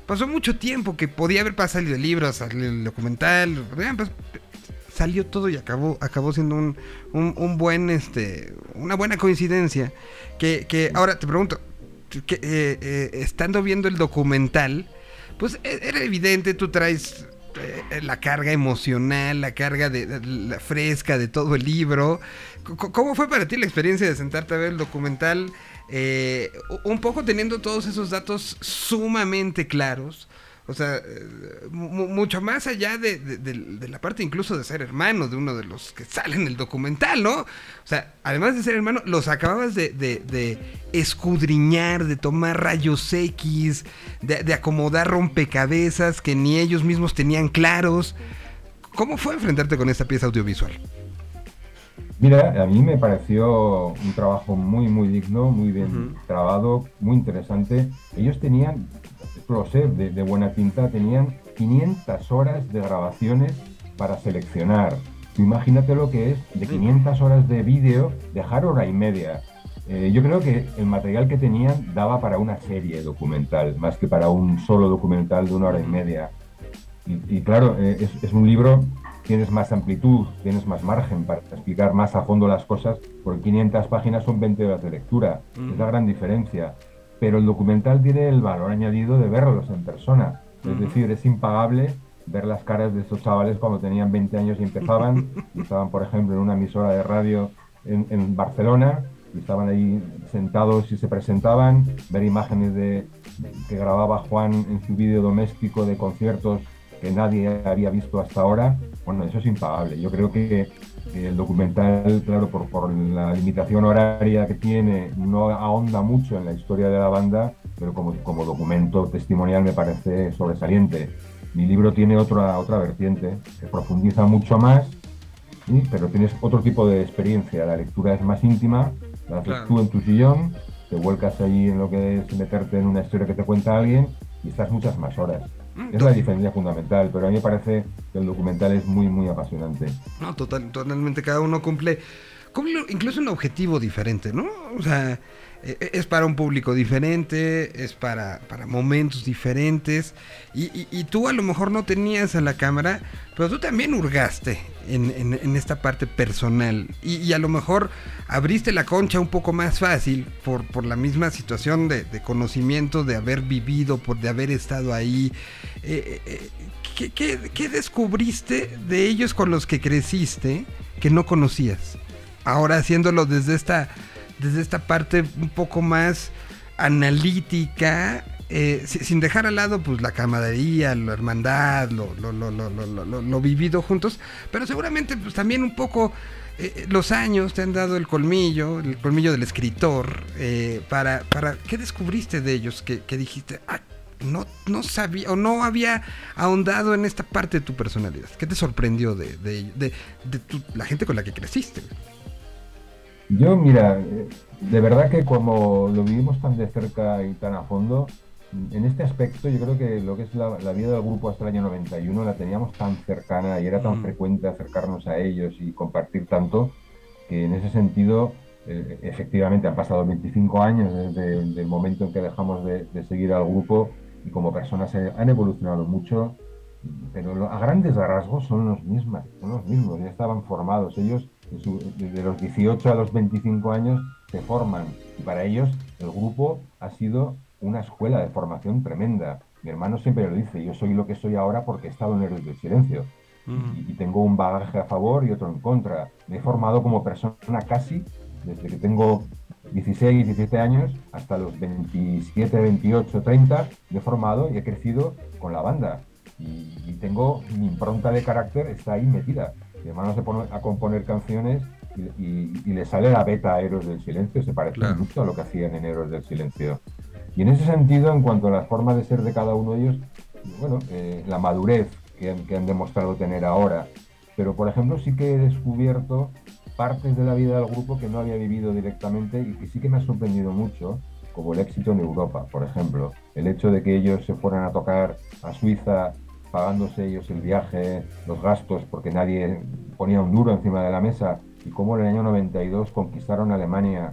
pasó mucho tiempo que podía haber pasado el libro, salió el documental, pues, salió todo y acabó, acabó siendo un, un- buen, este, una buena coincidencia. Que, que ahora te pregunto, que, eh, eh, estando viendo el documental, pues e- era evidente, tú traes eh, la carga emocional, la carga de, la fresca de todo el libro. ¿Cómo fue para ti la experiencia de sentarte a ver el documental? Eh, un poco teniendo todos esos datos sumamente claros. O sea, eh, mu- mucho más allá de, de- la parte incluso de ser hermano de uno de los que salen en el documental, ¿no? O sea, además de ser hermano, los acababas de, escudriñar, de tomar rayos X, de acomodar rompecabezas que ni ellos mismos tenían claros. ¿Cómo fue enfrentarte con esta pieza audiovisual? Mira, a mí me pareció un trabajo muy, muy digno, muy bien Ujú. trabado, muy interesante. Ellos tenían, lo sé, de, de buena tinta, tenían 500 horas de grabaciones para seleccionar. Tú imagínate lo que es de 500 horas de vídeo, dejar hora y media. Eh, yo creo que el material que tenían daba para una serie documental, más que para un solo documental de una hora y media. Y, y claro, eh, es, es un libro, tienes más amplitud, tienes más margen para explicar más a fondo las cosas, porque 500 páginas son 20 horas de lectura, es la gran diferencia. Pero el documental tiene el valor añadido de verlos en persona, es decir, es impagable ver las caras de estos chavales cuando tenían 20 años y empezaban, y estaban, por ejemplo, en una emisora de radio en, en Barcelona, y estaban ahí sentados y se presentaban, ver imágenes de que grababa Juan en su vídeo doméstico de conciertos que nadie había visto hasta ahora, bueno, eso es impagable. Yo creo que, que el documental, claro, por, por la limitación horaria que tiene, no ahonda mucho en la historia de la banda, pero como, como documento testimonial me parece sobresaliente. Mi libro tiene otra, otra vertiente, se profundiza mucho más, ¿sí? pero tienes otro tipo de experiencia. La lectura es más íntima, la haces Claro. tú en tu sillón, te vuelcas allí en lo que es meterte en una historia que te cuenta alguien y estás muchas más horas. Es la diferencia fundamental, pero a mí me parece que el documental es muy, muy apasionante. No, total, totalmente. Cada uno cumple, cumple incluso un objetivo diferente, ¿no? O sea, es para un público diferente, es para, para momentos diferentes. Y, tú a lo mejor no tenías a la cámara, pero tú también hurgaste en, en- esta parte personal. Y, a lo mejor abriste la concha un poco más fácil por, por la misma situación de, de conocimiento, de haber vivido, por de haber estado ahí. Eh, eh, ¿qué, qué, qué descubriste de ellos con los que creciste que no conocías? Ahora haciéndolo desde esta, desde esta parte un poco más analítica, eh, si- sin dejar al lado pues la camaradería, la hermandad, lo, lo, lo, lo, vivido juntos, pero seguramente pues también un poco eh, los años te han dado el colmillo, el colmillo del escritor, eh, para, para, ¿qué descubriste de ellos que, que dijiste, ah, no, no sabía o no había ahondado en esta parte de tu personalidad? ¿Qué te sorprendió de, de, de- de tu- la gente con la que creciste? Yo, mira, eh, de verdad que como lo vivimos tan de cerca y tan a fondo, en este aspecto yo creo que lo que es la, la vida del grupo hasta el año 91 la teníamos tan cercana y era tan Mm. frecuente acercarnos a ellos y compartir tanto, que en ese sentido, eh, efectivamente han pasado 25 años desde el momento en que dejamos de, de seguir al grupo y como personas han evolucionado mucho, pero a grandes rasgos son los mismos, son los mismos, ya estaban formados. Ellos desde los 18 a los 25 años se forman y para ellos el grupo ha sido una escuela de formación tremenda. Mi hermano siempre lo dice, yo soy lo que soy ahora porque he estado en Héroes del Silencio y, y tengo un bagaje a favor y otro en contra. Me he formado como persona casi desde que tengo 16, 17 años hasta los 27, 28, 30, me he formado y he crecido con la banda. Y, y tengo mi impronta de carácter está ahí metida. Mi hermano se pone a componer canciones y, y- y le sale la beta a Héroes del Silencio, se parece Claro. mucho a lo que hacían en Héroes del Silencio. Y en ese sentido, en cuanto a la forma de ser de cada uno de ellos, bueno, eh, la madurez que han, que han demostrado tener ahora. Pero, por ejemplo, sí que he descubierto partes de la vida del grupo que no había vivido directamente y que sí que me ha sorprendido mucho, como el éxito en Europa, por ejemplo. El hecho de que ellos se fueran a tocar a Suiza pagándose ellos el viaje, los gastos, porque nadie ponía un duro encima de la mesa, y cómo en el año 92 conquistaron Alemania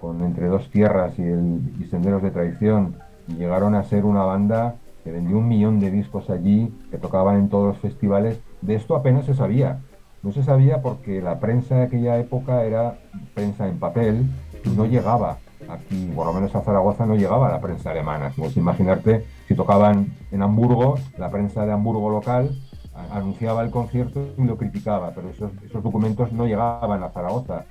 con Entre dos tierras y, el, y Senderos de Traición, y llegaron a ser una banda que vendió un millón de discos allí, que tocaban en todos los festivales. De esto apenas se sabía. No se sabía porque la prensa de aquella época era prensa en papel y no llegaba aquí, por lo menos a Zaragoza no llegaba la prensa alemana. Como si imaginarte, si tocaban en Hamburgo, la prensa de Hamburgo local anunciaba el concierto y lo criticaba, pero esos, esos documentos no llegaban a Zaragoza.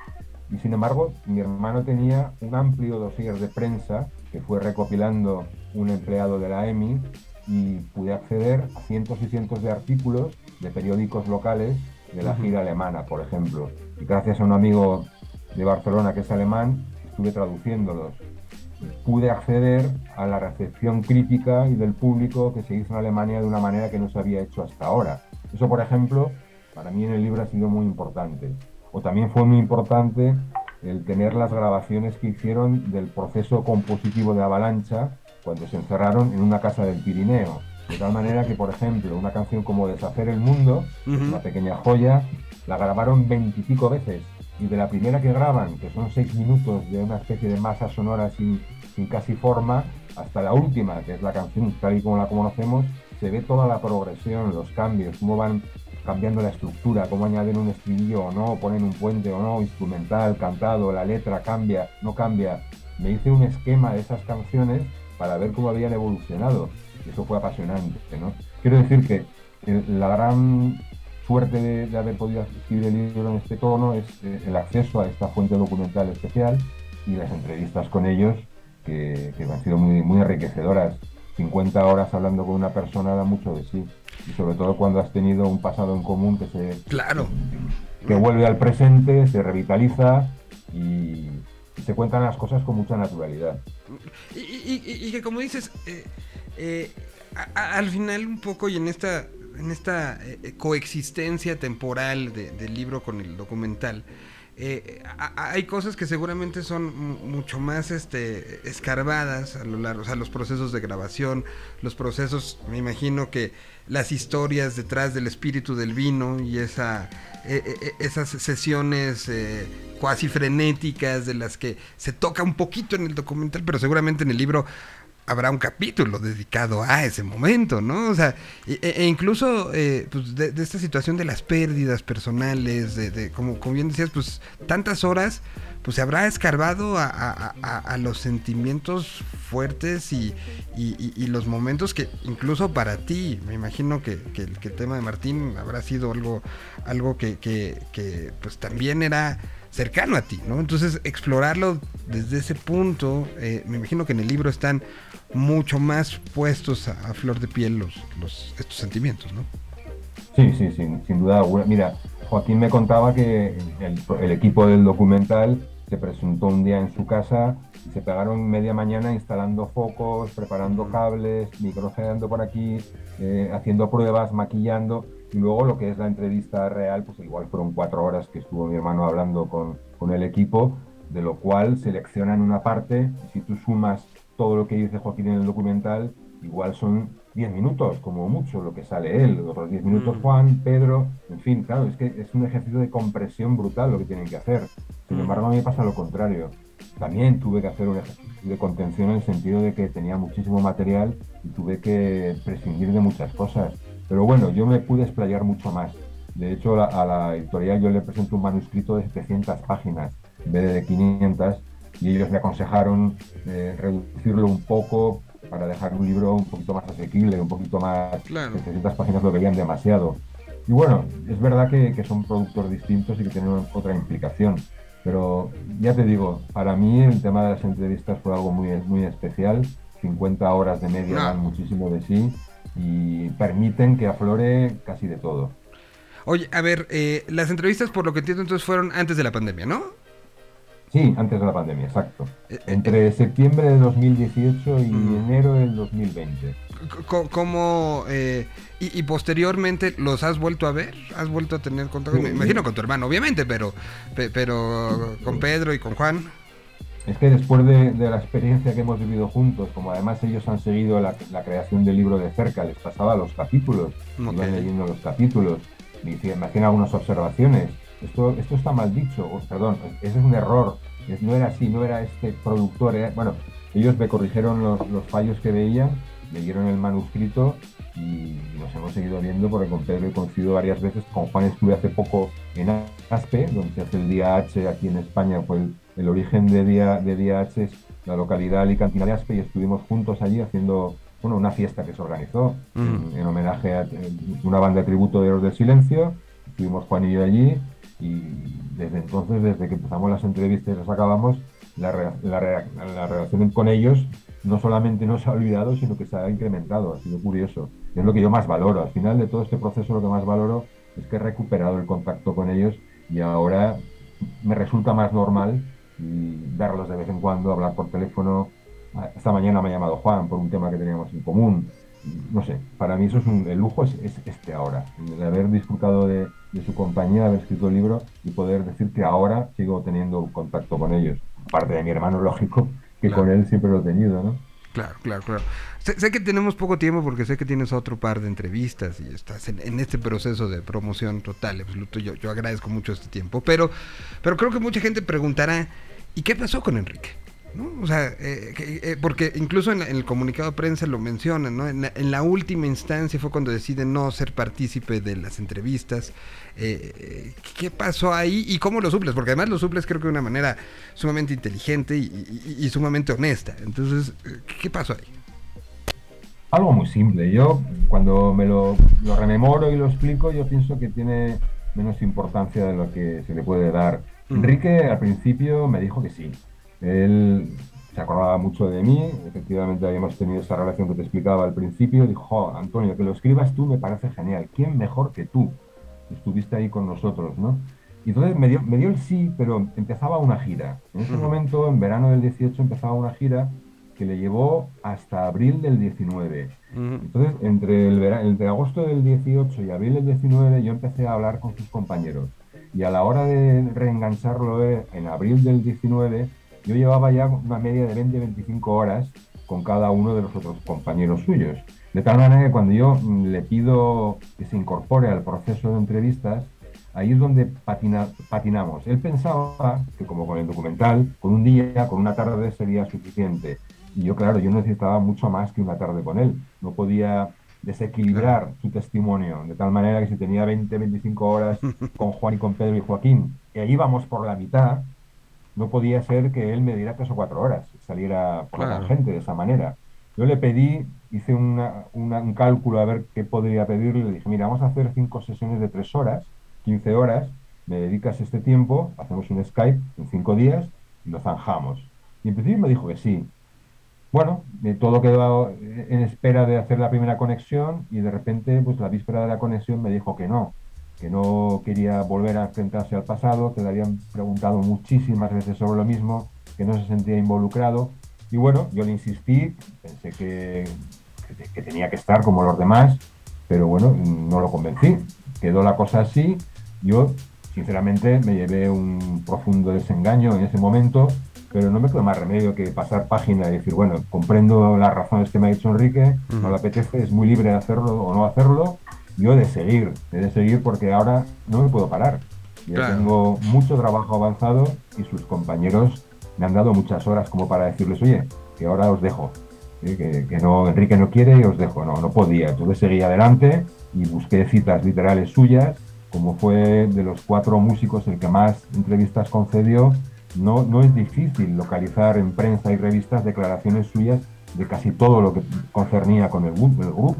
Y sin embargo, mi hermano tenía un amplio dossier de prensa que fue recopilando un empleado de la EMI y pude acceder a cientos y cientos de artículos de periódicos locales de la gira alemana, por ejemplo. Y gracias a un amigo de Barcelona que es alemán, estuve traduciéndolos. Pude acceder a la recepción crítica y del público que se hizo en Alemania de una manera que no se había hecho hasta ahora. Eso, por ejemplo, para mí en el libro ha sido muy importante. O también fue muy importante el tener las grabaciones que hicieron del proceso compositivo de Avalancha cuando se encerraron en una casa del Pirineo. De tal manera que, por ejemplo, una canción como Deshacer el Mundo, es Ujú. una pequeña joya, la grabaron veintipico veces. Y de la primera que graban, que son seis minutos de una especie de masa sonora sin, casi forma, hasta la última, que es la canción tal y como la conocemos, se ve toda la progresión, los cambios, cómo van cambiando la estructura, cómo añaden un estribillo o no, ponen un puente o no, instrumental, cantado, la letra cambia, no cambia. Me hice un esquema de esas canciones para ver cómo habían evolucionado. Eso fue apasionante, ¿no? Quiero decir que el- la gran suerte de, de haber podido escribir el libro en este tono es eh, el acceso a esta fuente documental especial y las entrevistas con ellos que, que han sido muy, muy enriquecedoras. 50 horas hablando con una persona da mucho de sí. Y sobre todo cuando has tenido un pasado en común que se, Claro. que vuelve al presente, se revitaliza y, y se cuentan las cosas con mucha naturalidad. Y, y- y- y que como dices, eh, eh, a- a- al final un poco y en esta, en esta eh, eh, coexistencia temporal de- del libro con el documental, eh, hay cosas que seguramente son mu- mucho más este, escarbadas a lo largo, o sea, los procesos de grabación, los procesos, me imagino que las historias detrás del espíritu del vino y esa, eh, esas sesiones cuasi frenéticas de las que se toca un poquito en el documental, pero seguramente en el libro habrá un capítulo dedicado a ese momento, ¿no? O sea, e, e incluso eh, pues de, esta situación de las pérdidas personales, de, de como, como bien decías, pues tantas horas, pues se habrá escarbado a, los sentimientos fuertes y, los momentos que incluso para ti, me imagino que, el, tema de Martín habrá sido algo, algo que, que- que, pues también era cercano a ti, ¿no? Entonces explorarlo desde ese punto, eh, me imagino que en el libro están mucho más puestos a, a flor de piel los, los, estos sentimientos, ¿no? Sí, sí, sin, sin duda alguna. Mira, Joaquín me contaba que el, el equipo del documental se presentó un día en su casa y se pegaron media mañana instalando focos, preparando cables, microfoneando por aquí, eh, haciendo pruebas, maquillando. Y luego lo que es la entrevista real, pues igual fueron cuatro horas que estuvo mi hermano hablando con, con el equipo, de lo cual seleccionan una parte y si tú sumas todo lo que dice Joaquín en el documental, igual son 10 minutos, como mucho, lo que sale él, otros 10 minutos Mm. Juan, Pedro, en fin, claro, es que es un ejercicio de compresión brutal lo que tienen que hacer. Sin Mm. embargo, a mí me pasa lo contrario. También tuve que hacer un ejercicio de contención en el sentido de que tenía muchísimo material y tuve que prescindir de muchas cosas. Pero bueno, yo me pude explayar mucho más. De hecho, a la editorial yo le presento un manuscrito de 700 páginas en vez de 500 y ellos me aconsejaron eh, reducirlo un poco para dejar un libro un poquito más asequible, un poquito más... Claro. 700 páginas lo veían demasiado. Y bueno, es verdad que, que son productos distintos y que tienen otra implicación. Pero ya te digo, para mí el tema de las entrevistas fue algo muy, muy especial. 50 horas de media No. dan muchísimo de sí y permiten que aflore casi de todo. Oye, a ver, eh, las entrevistas, por lo que entiendo, entonces fueron antes de la pandemia, ¿no? Sí, antes de la pandemia, exacto. Eh, eh, Entre septiembre de 2018 y Mm. enero del 2020. C- co- ¿Cómo, eh, y, y posteriormente los has vuelto a ver? ¿Has vuelto a tener contacto? Sí. Me imagino con tu hermano, obviamente, pero, pe- pero con Pedro y con Juan. Es que después de, de la experiencia que hemos vivido juntos, como además ellos han seguido la, la creación del libro de cerca, les pasaba los capítulos, Ok. iban leyendo los capítulos, me hacían algunas observaciones. Esto, esto está mal dicho, o, perdón, ese es un error, es- no era así, no era este productor. era- bueno, ellos me corrigieron los, los fallos que veían, leyeron el manuscrito y nos hemos seguido viendo porque con Pedro he coincidido varias veces. Con Juan estuve hace poco en Aspe, donde se hace el Día H aquí en España. Fue el, el origen de Día, de Día H es la localidad alicantina de Aspe y estuvimos juntos allí haciendo bueno, una fiesta que se organizó en, en homenaje a eh, una banda de tributo de Héroes del Silencio. Estuvimos Juan y yo allí y desde entonces, desde que empezamos las entrevistas y las acabamos, la, re- la re- la relación con ellos no solamente no se ha olvidado, sino que se ha incrementado. Ha sido curioso. Es lo que yo más valoro. Al final de todo este proceso, lo que más valoro es que he recuperado el contacto con ellos y ahora me resulta más normal y verlos de vez en cuando, hablar por teléfono. Esta mañana me ha llamado Juan por un tema que teníamos en común. No sé, para mí eso es un, el lujo es, es este ahora, el haber disfrutado de, de su compañía, haber escrito el libro y poder decir que ahora sigo teniendo contacto con ellos. Aparte de mi hermano, lógico, que Claro. con él siempre lo he tenido, ¿no? Claro, claro, claro. Sé, sé que tenemos poco tiempo porque sé que tienes otro par de entrevistas y estás en, en este proceso de promoción total, absoluto. Yo, yo agradezco mucho este tiempo, pero, pero creo que mucha gente preguntará, ¿y qué pasó con Enrique? ¿No? O sea, eh, eh, porque incluso en, el comunicado de prensa lo mencionan, ¿no? En la, en la última instancia fue cuando deciden no ser partícipe de las entrevistas. Eh, eh, ¿Qué pasó ahí y cómo lo suples? Porque además lo suples creo que de una manera sumamente inteligente y, y- y sumamente honesta. Entonces, ¿qué pasó ahí? Algo muy simple. Yo, cuando me lo, lo rememoro y lo explico, yo pienso que tiene menos importancia de lo que se le puede dar. Mm. Enrique al principio me dijo que sí. Él se acordaba mucho de mí, efectivamente habíamos tenido esa relación que te explicaba al principio. Dijo, "Jo, Antonio, que lo escribas tú me parece genial. ¿Quién mejor que tú? Estuviste ahí con nosotros, ¿no? Y entonces me dio, me dio el sí, pero empezaba una gira. En ese Ujú. momento, en verano del 18, empezaba una gira que le llevó hasta abril del 19. Entonces, entre, el vera- entre agosto del 18 y abril del 19, yo empecé a hablar con sus compañeros. Y a la hora de reengancharlo eh, en abril del 19, yo llevaba ya una media de 20-25 horas con cada uno de los otros compañeros suyos. De tal manera que cuando yo mm, le pido que se incorpore al proceso de entrevistas, ahí es donde patina- patinamos. Él pensaba que como con el documental, con un día, con una tarde sería suficiente. Y yo, claro, yo necesitaba mucho más que una tarde con él. No podía desequilibrar su testimonio, de tal manera que si tenía 20, 25 horas con Juan y con Pedro y Joaquín, y ahí íbamos por la mitad, no podía ser que él me diera tres o cuatro horas, saliera por la tangente de esa manera. Yo le pedí, hice una- una- un cálculo a ver qué podría pedirle, le dije, mira, vamos a hacer cinco sesiones de tres horas, 15 horas, me dedicas este tiempo, hacemos un Skype en cinco días y lo zanjamos. Y en principio me dijo que sí. Bueno, eh, todo quedó en espera de hacer la primera conexión y de repente, pues la víspera de la conexión me dijo que no, que no quería volver a enfrentarse al pasado, que le habían preguntado muchísimas veces sobre lo mismo, que no se sentía involucrado. Y bueno, yo le insistí, pensé que, que, que tenía que estar como los demás, pero bueno, no lo convencí. Quedó la cosa así. Yo, sinceramente, me llevé un profundo desengaño en ese momento, pero no me quedó más remedio que pasar página y decir, bueno, comprendo las razones que me ha dicho Enrique, no le apetece, es muy libre de hacerlo o no hacerlo. Yo he de seguir, he de seguir porque ahora no me puedo parar. Ya Claro. tengo mucho trabajo avanzado y sus compañeros me han dado muchas horas como para decirles, oye, que ahora os dejo. ¿sí? Que, que no, Enrique no quiere y os dejo. No, no podía. Entonces seguí adelante y busqué citas literales suyas como fue de los cuatro músicos el que más entrevistas concedió, no, no es difícil localizar en prensa y revistas declaraciones suyas de casi todo lo que concernía con el, grupo.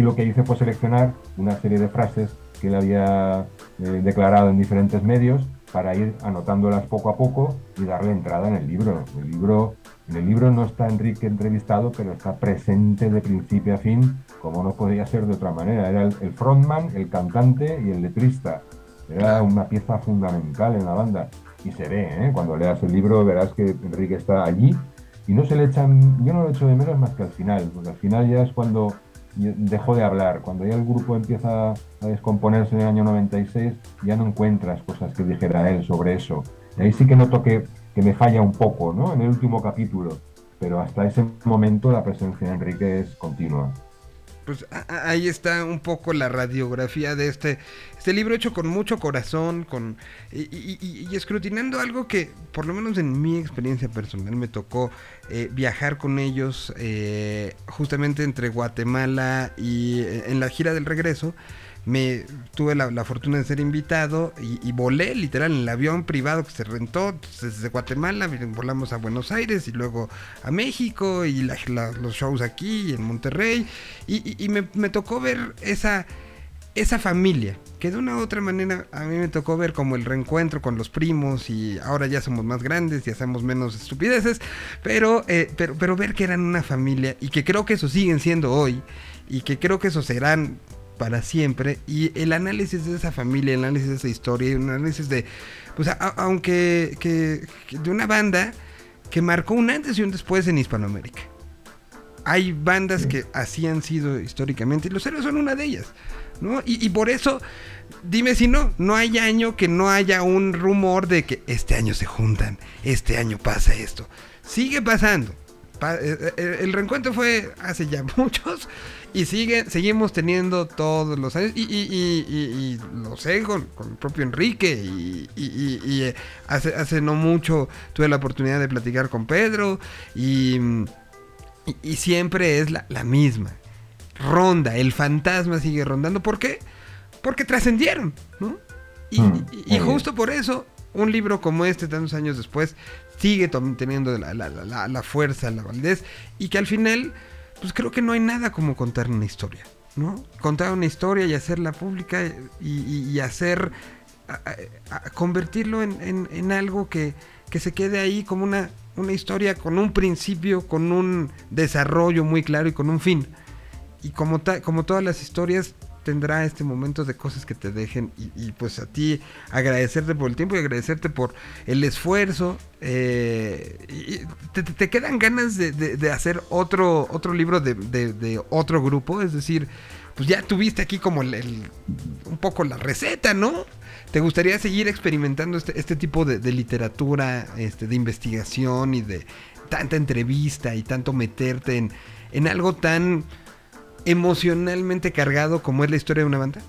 Y lo que hice fue seleccionar una serie de frases que él había eh, declarado en diferentes medios para ir anotándolas poco a poco y darle entrada en el libro. El libro en el libro no está Enrique entrevistado, pero está presente de principio a fin, como no podía ser de otra manera. Era el, frontman, el cantante y el letrista. Era una pieza fundamental en la banda. Y se ve, ¿eh? cuando leas el libro verás que Enrique está allí y no se le echan, yo no lo echo de menos más que al final, porque al final ya es cuando dejó de hablar, cuando ya el grupo empieza a descomponerse en el año 96, ya no encuentras cosas que dijera él sobre eso. Ahí sí que noto que que me falla un poco ¿no? en el último capítulo, pero hasta ese momento la presencia de Enrique es continua. Pues ahí está un poco la radiografía de este, este libro hecho con mucho corazón, con y, escrutinando algo que, por lo menos en mi experiencia personal, me tocó eh, viajar con ellos eh, justamente entre Guatemala y eh, en la gira del regreso me tuve la, fortuna de ser invitado y, volé literal en el avión privado que se rentó desde Guatemala, volamos a Buenos Aires y luego a México y los shows aquí en Monterrey. Y, me, tocó ver esa, esa familia que de una u otra manera a mí me tocó ver como el reencuentro con los primos y ahora ya somos más grandes y hacemos menos estupideces, pero, eh, pero, pero ver que eran una familia y que creo que eso siguen siendo hoy y que creo que eso serán para siempre. Y el análisis de esa familia, el análisis de esa historia, el análisis de, pues aunque que, de una banda que marcó un antes y un después en Hispanoamérica. Hay bandas que así han sido históricamente y los héroes son una de ellas. ¿no? Y, por eso, dime si no, no hay año que no haya un rumor de que este año se juntan, este año pasa esto. Sigue pasando. Eh, eh, el reencuentro fue hace ya muchos y sigue, seguimos teniendo todos los años. Y, y, lo sé con, el propio Enrique. Y, eh, hace, hace no mucho tuve la oportunidad de platicar con Pedro. Y, siempre es la, misma. Ronda, el fantasma sigue rondando. ¿Por qué? Porque trascendieron, ¿no? Y, mm, justo por eso, un libro como este, tantos años después, sigue teniendo la, la, la fuerza, la validez. Y que al final pues creo que no hay nada como contar una historia, ¿no? Contar una historia y hacerla pública y, hacer, convertirlo en, algo que, se quede ahí como una, una historia con un principio, con un desarrollo muy claro y con un fin. Y como, como todas las historias, tendrá este momento de cosas que te dejen y, pues a ti agradecerte por el tiempo y agradecerte por el esfuerzo. Eh, y te, quedan ganas de, hacer otro, otro libro de, otro grupo, es decir, pues ya tuviste aquí como el, un poco la receta, ¿no? ¿Te gustaría seguir experimentando este, este tipo de, literatura, este, de investigación y de tanta entrevista y tanto meterte en, en algo tan emocionalmente cargado como es la historia de una banda?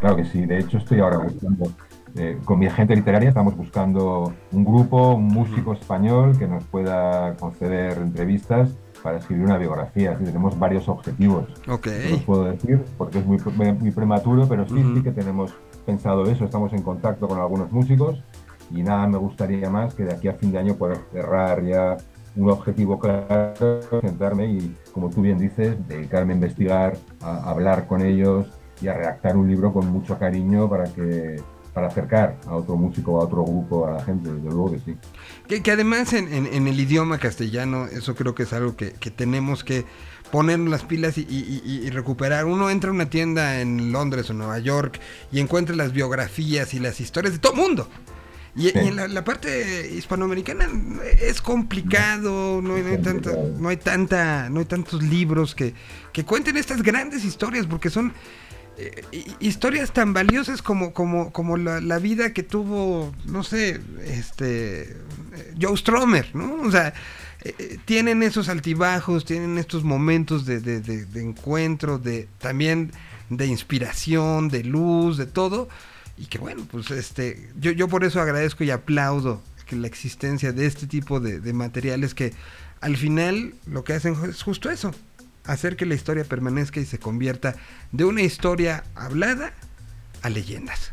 Claro que sí, de hecho estoy ahora buscando, eh, con mi agente literaria estamos buscando un grupo, un músico español que nos pueda conceder entrevistas para escribir una biografía. tenemos varios objetivos. Ok. No puedo decir porque es muy, muy prematuro, pero sí, sí que tenemos pensado eso. Estamos en contacto con algunos músicos y nada me gustaría más que de aquí a fin de año poder cerrar ya un objetivo claro, sentarme y, como tú bien dices, dedicarme a investigar, a hablar con ellos y a redactar un libro con mucho cariño para que para acercar a otro músico a otro grupo a la gente, desde luego que sí. Que, además en, el idioma castellano, eso creo que es algo que, tenemos que poner las pilas y, recuperar. Uno entra a una tienda en Londres o Nueva York y encuentra las biografías y las historias de todo el mundo. Y, en la, parte hispanoamericana es complicado, no hay, tanta, no hay tanta, no hay tantos libros que, que cuenten estas grandes historias, porque son eh, historias tan valiosas como, como, como la, vida que tuvo, no sé, este Joe Stromer, ¿no? O sea, eh, eh, tienen esos altibajos, tienen estos momentos de, de, de encuentro, de también de inspiración, de luz, de todo y que bueno, pues este, yo, yo por eso agradezco y aplaudo que la existencia de este tipo de, materiales que al final lo que hacen es justo eso, hacer que la historia permanezca y se convierta de una historia hablada a leyendas.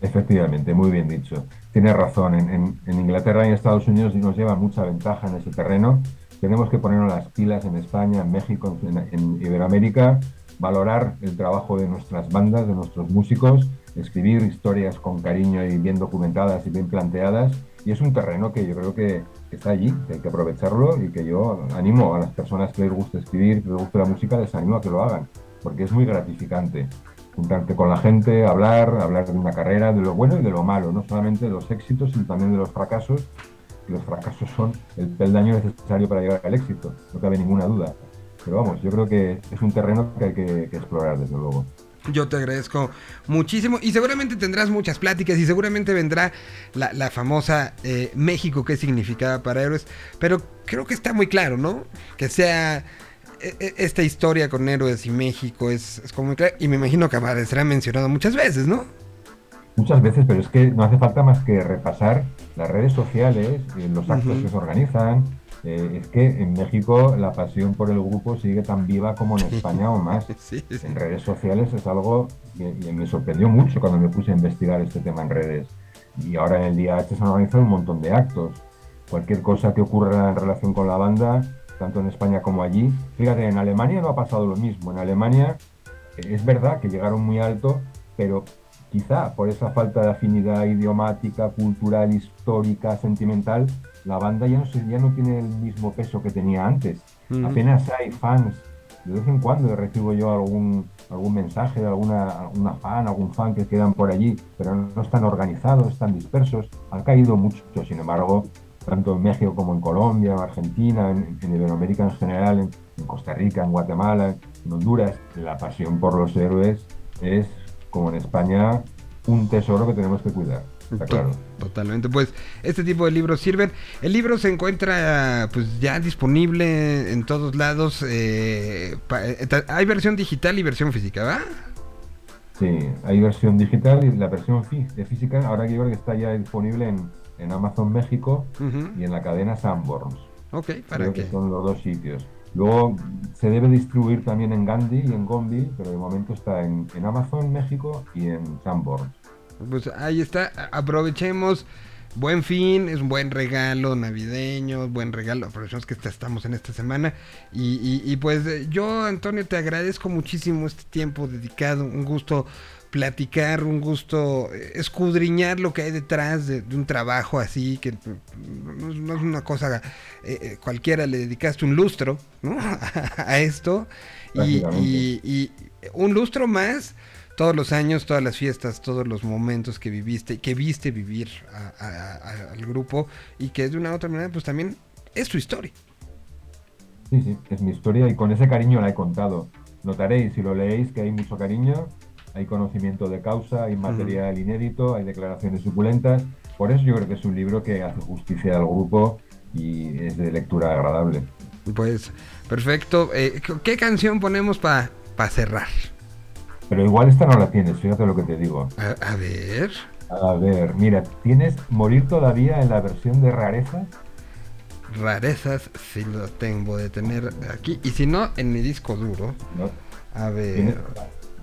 Efectivamente, muy bien dicho. Tienes razón, en, en- en Inglaterra y en Estados Unidos nos lleva mucha ventaja en ese terreno. Tenemos que ponernos las pilas en España, en México, en, en Iberoamérica, valorar el trabajo de nuestras bandas, de nuestros músicos, escribir historias con cariño y bien documentadas y bien planteadas. Y es un terreno que yo creo que, está allí, que hay que aprovecharlo y que yo animo a las personas que les guste escribir, que les guste la música, les animo a que lo hagan, porque es muy gratificante juntarte con la gente, hablar, hablar de una carrera, de lo bueno y de lo malo, no solamente de los éxitos, sino también de los fracasos. Los fracasos son el peldaño necesario para llegar al éxito, no cabe ninguna duda. Pero vamos, yo creo que es un terreno que hay que, que explorar, desde luego. Yo te agradezco muchísimo y seguramente tendrás muchas pláticas y seguramente vendrá la, la famosa eh, México, qué significaba para héroes, pero creo que está muy claro, ¿no? Que sea e- e- esta historia con héroes y México es, es como muy claro y me imagino que aparecerá mencionado muchas veces, ¿no? Muchas veces, pero es que no hace falta más que repasar las redes sociales, eh, los actos que se organizan. Eh, es que en México la pasión por el grupo sigue tan viva como en España o más. Sí, sí. En redes sociales es algo que que me sorprendió mucho cuando me puse a investigar este tema en redes. Y ahora en el día H se han organizado un montón de actos. Cualquier cosa que ocurra en relación con la banda, tanto en España como allí. Fíjate, en Alemania no ha pasado lo mismo. En Alemania eh, es verdad que llegaron muy alto, pero quizá por esa falta de afinidad idiomática, cultural, histórica, sentimental, la banda ya no, se- ya no tiene el mismo peso que tenía antes. Apenas hay fans. De vez en cuando recibo yo algún, algún mensaje de alguna, alguna fan, algún fan que quedan por allí, pero no están organizados, están dispersos. Han caído mucho, sin embargo, tanto en México como en Colombia, en Argentina, en, en Iberoamérica en general, en, en Costa Rica, en Guatemala, en Honduras, la pasión por los héroes es, como en España, un tesoro que tenemos que cuidar. Claro. Totalmente, pues este tipo de libros sirven. El libro se encuentra pues ya disponible en todos lados. eh, pa- eh, hay versión digital y versión física, ¿va? Sí, hay versión digital y la versión de física, ahora que creo que está ya disponible en, en Amazon México y en la cadena Sanborns. Ok, para Creo que... que son los dos sitios. Luego se debe distribuir también en Gandhi y en Gombi, pero de momento está en, en Amazon México y en Sanborns. Pues ahí está, aprovechemos. Buen fin, es un buen regalo navideño, buen regalo. Aprovechemos que esta- estamos en esta semana. Y, y- y, pues eh, yo, Antonio, te agradezco muchísimo este tiempo dedicado. Un gusto platicar, un gusto eh, escudriñar lo que hay detrás de, de un trabajo así, que mm, no, es- una cosa eh, cualquiera, le dedicaste un lustro ¿no? a esto. Y, Básicamente. y- y un lustro más todos los años, todas las fiestas, todos los momentos que viviste, que viste vivir a- a- a- al grupo y que de una u otra manera pues también es tu historia. Sí, sí, es mi historia y con ese cariño la he contado. Notaréis, si lo leéis, que hay mucho cariño, hay conocimiento de causa, hay material inédito, hay declaraciones suculentas. Por eso yo creo que es un libro que hace justicia al grupo y es de lectura agradable. Pues perfecto. Eh, ¿Qué canción ponemos para cerrar? Pero igual esta no la tienes, fíjate lo que te digo. A, a ver. A ver, mira, tienes Morir todavía en la versión de rareza. Rarezas, si lo tengo de tener aquí. Y si no, en mi disco duro. ¿no? A Tienes- ver.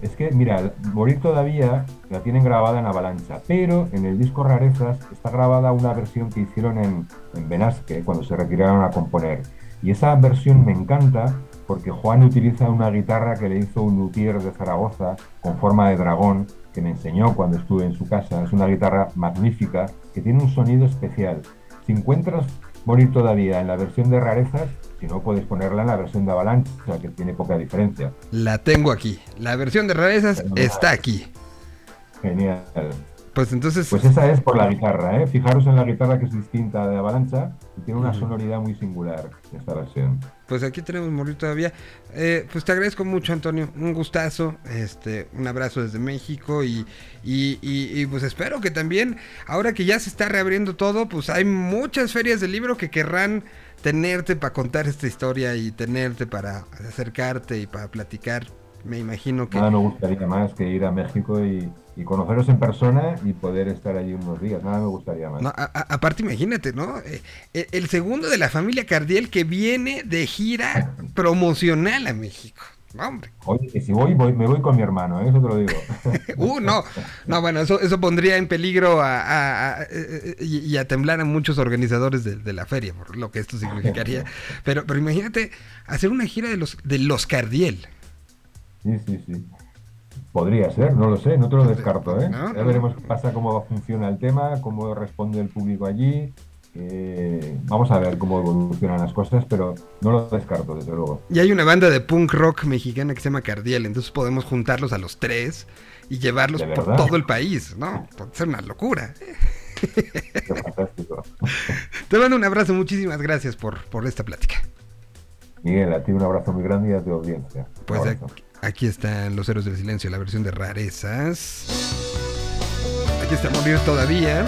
Es que, mira, Morir todavía la tienen grabada en Avalancha, pero en el disco Rarezas está grabada una versión que hicieron en, en Benasque cuando se retiraron a componer. Y esa versión me encanta porque Juan utiliza una guitarra que le hizo un luthier de Zaragoza con forma de dragón que me enseñó cuando estuve en su casa. Es una guitarra magnífica que tiene un sonido especial. Si encuentras Morir todavía en la versión de Rarezas, si no puedes ponerla en la versión de Avalancha, que tiene poca diferencia. La tengo aquí. La versión de rarezas está aquí. Genial. Pues entonces. Pues esa es por la guitarra, ¿eh? Fijaros en la guitarra que es distinta de Avalancha y tiene una sonoridad muy singular esta versión. Pues aquí tenemos morir todavía. Eh, pues te agradezco mucho, Antonio. Un gustazo. Este, un abrazo desde México. Y, y, y- y, pues espero que también, ahora que ya se está reabriendo todo, pues hay muchas ferias de libro que querrán tenerte para contar esta historia y tenerte para acercarte y para platicar me imagino que... Nada me gustaría más que ir a México y, y conoceros en persona y poder estar allí unos días. Nada me gustaría más. No, a- a- aparte, imagínate, ¿no? Eh, eh, el segundo de la familia Cardiel que viene de gira promocional a México. Hombre. Oye, si voy, voy, me voy con mi hermano, ¿eh? eso te lo digo. Uh, no. No, bueno, eso, eso pondría en peligro a, a- a- eh, y, y a temblar a muchos organizadores de, de la feria, por lo que esto significaría. Pero, pero imagínate hacer una gira de los, de los Cardiel. Sí, sí, sí. Podría ser, no lo sé, no te lo descarto, ¿eh? No, Ya veremos qué pasa, cómo funciona el tema, cómo responde el público allí. eh, vamos a ver cómo evolucionan las cosas, pero no lo descarto, desde luego. Y hay una banda de punk rock mexicana que se llama Cardiel, entonces podemos juntarlos a los tres y llevarlos ¿De por todo el país, ¿no? Puede ser una locura. Qué fantástico. Te mando un abrazo, muchísimas gracias por, por esta plática. Miguel, a ti un abrazo muy grande y a tu audiencia. Pues. Aquí, están Los Héroes del Silencio, la versión de rarezas. Aquí está Morir todavía.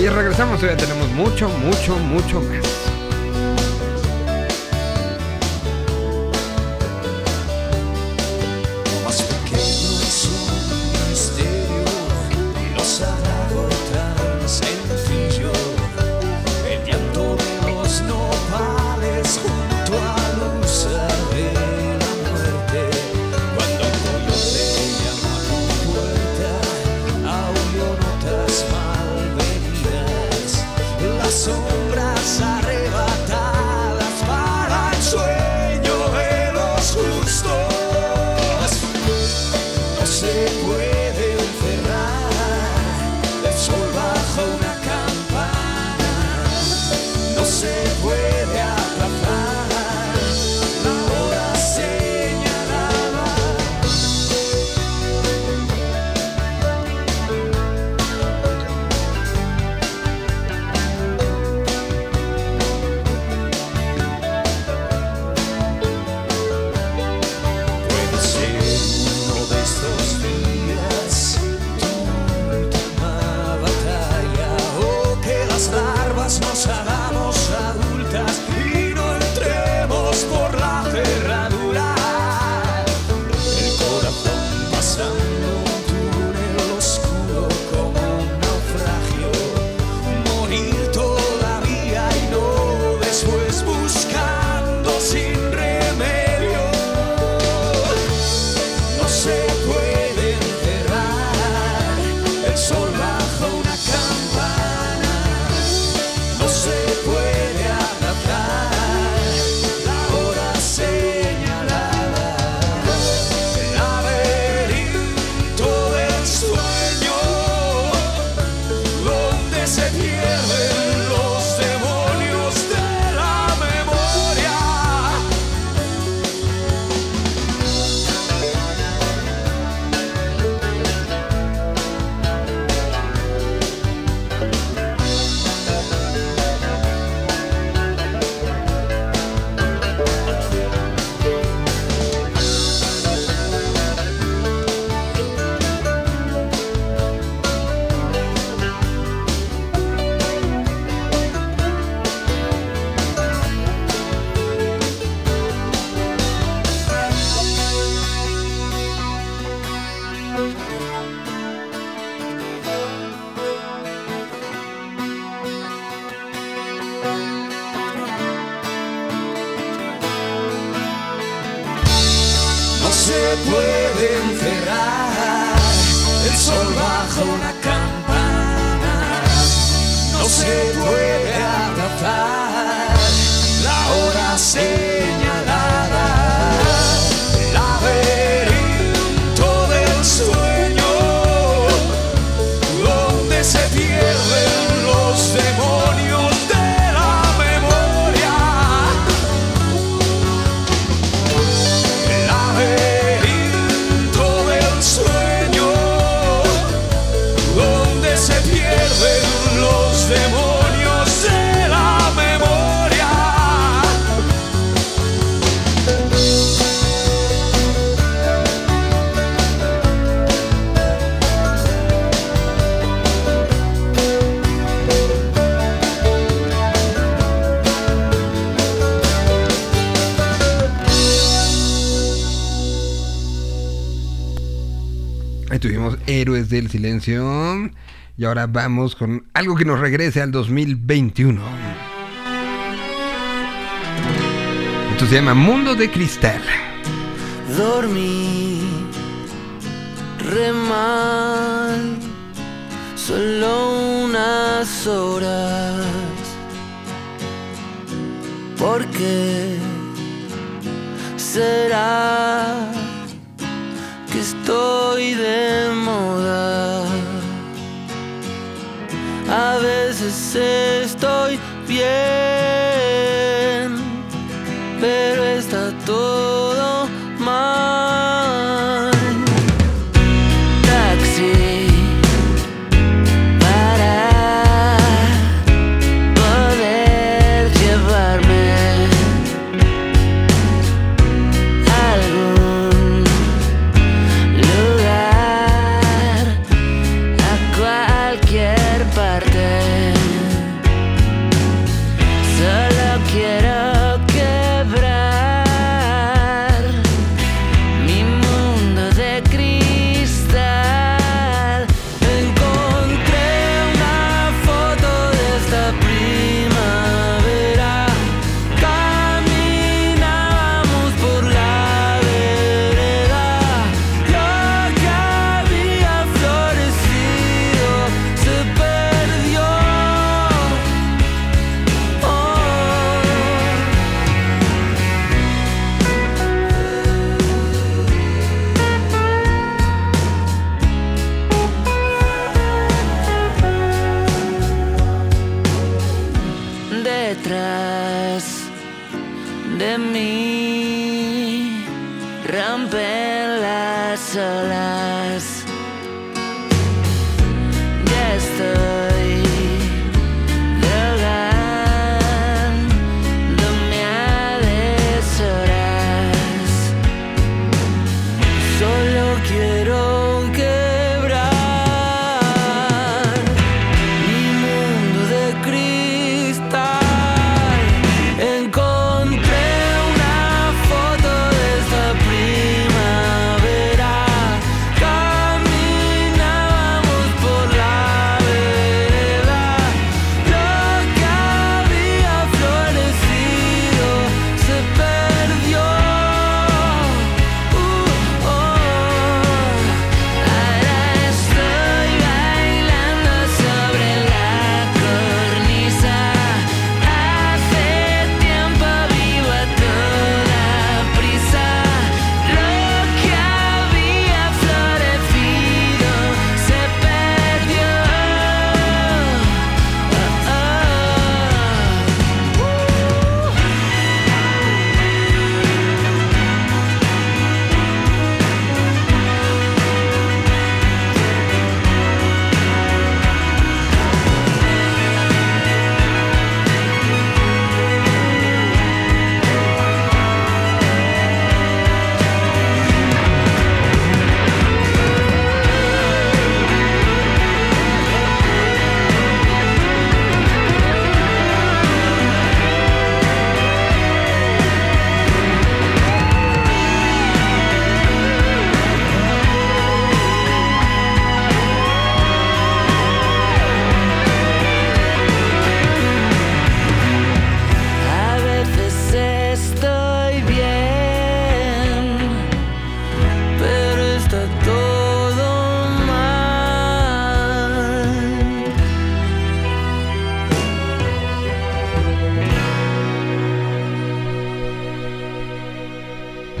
Y regresamos, ya tenemos mucho, mucho, mucho más. Silencio. Y ahora vamos con algo que nos regrese al 2021. Esto se llama Mundo de Cristal. Dormí re mal, solo unas horas. ¿Por qué será que estoy de A veces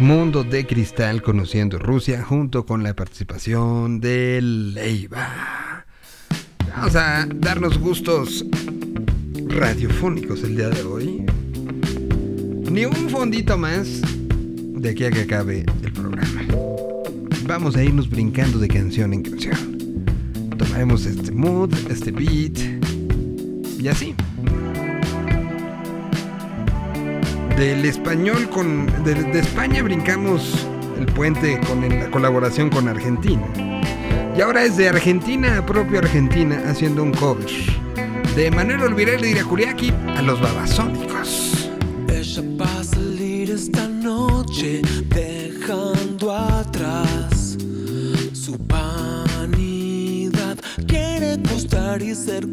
Mundo de Cristal conociendo Rusia junto con la participación de Leiva. Vamos a darnos gustos radiofónicos el día de hoy. Ni un fondito más de aquí a que acabe el programa. Vamos a irnos brincando de canción en canción. Tomaremos este mood, este beat y así. Del español con. De, España brincamos el puente con la colaboración con Argentina. Y ahora es de Argentina a propio Argentina haciendo un cover. De Manuel Olvidel de Iracuriaki a los babasónicos. Ella va a salir esta noche dejando atrás su. Quiere gustar y ser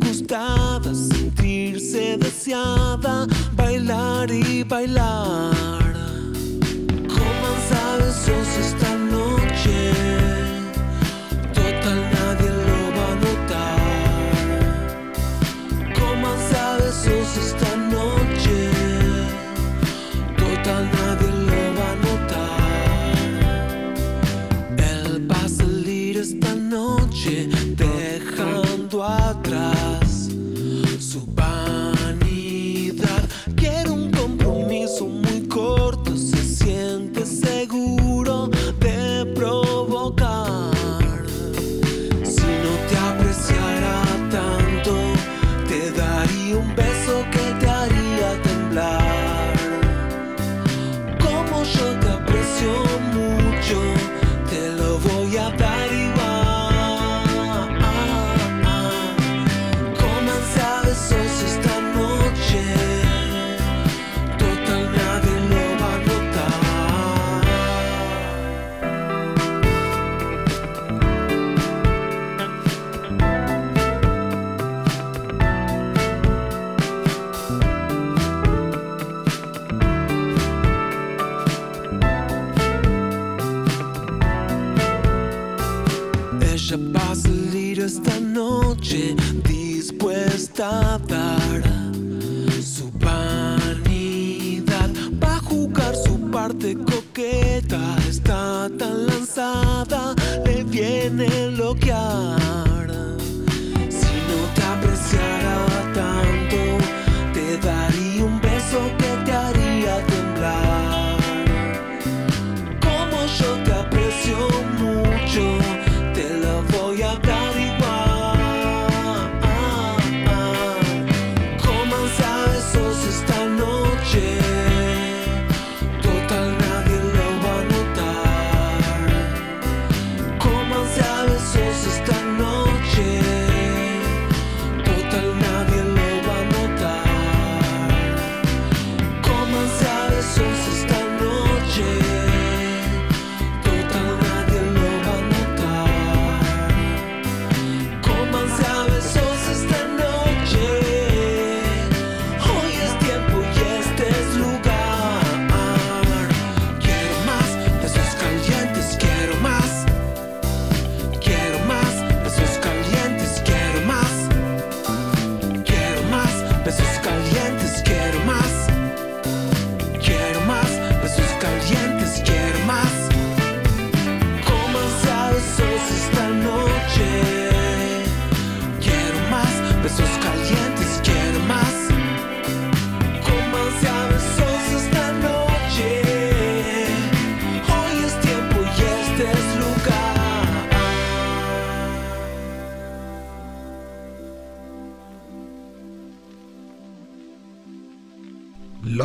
sentirse deseada, bailar y bailar. Coman besos esta noche, total nadie lo va a notar. Coman besos esta.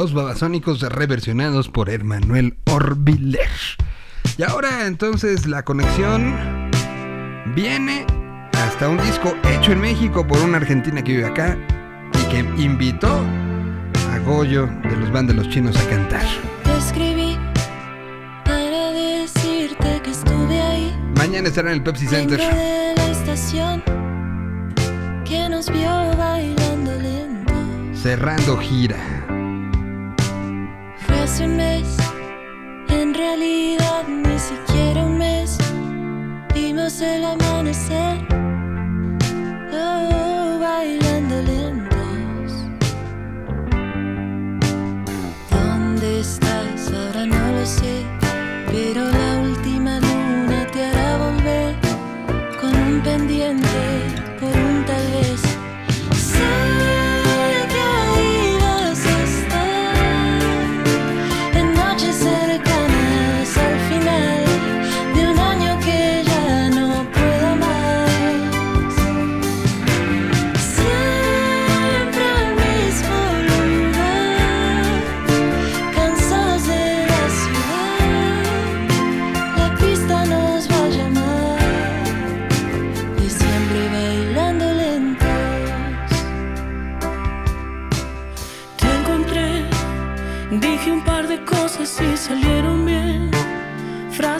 Los Babasónicos reversionados por Emmanuel Orbiler. Y ahora entonces la conexión viene hasta un disco hecho en México por una argentina que vive acá y que invitó a Goyo de los Bandos Los Chinos a cantar. Escribí para decirte que estuve ahí. Mañana estará en el Pepsi Center. Cerrando gira hace un mes, en realidad ni siquiera un mes, vimos el amanecer, oh, bailando lentos. ¿Dónde estás? Ahora no lo sé.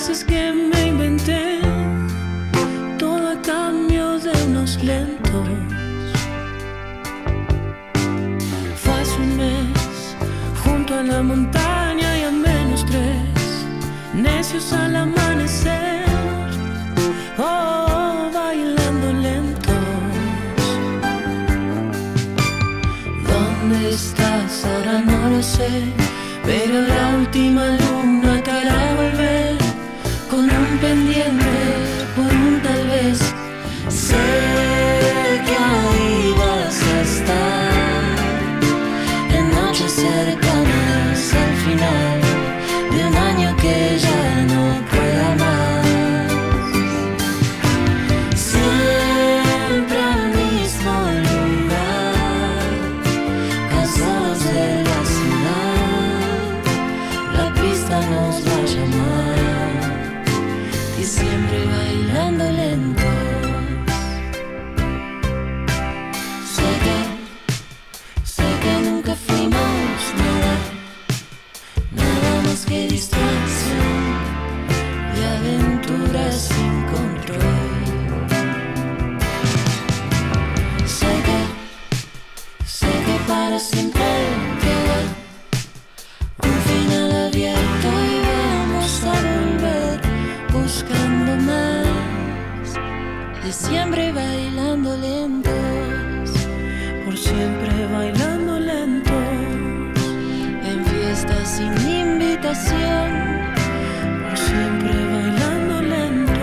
frases que me inventé, todo a cambio de unos lentos. Fue hace un mes, junto a la montaña y a menos tres, necios al amanecer, oh, bailando lentos. ¿Dónde estás? Ahora no lo sé, pero la última pendiente sin invitación, siempre bailando lentos.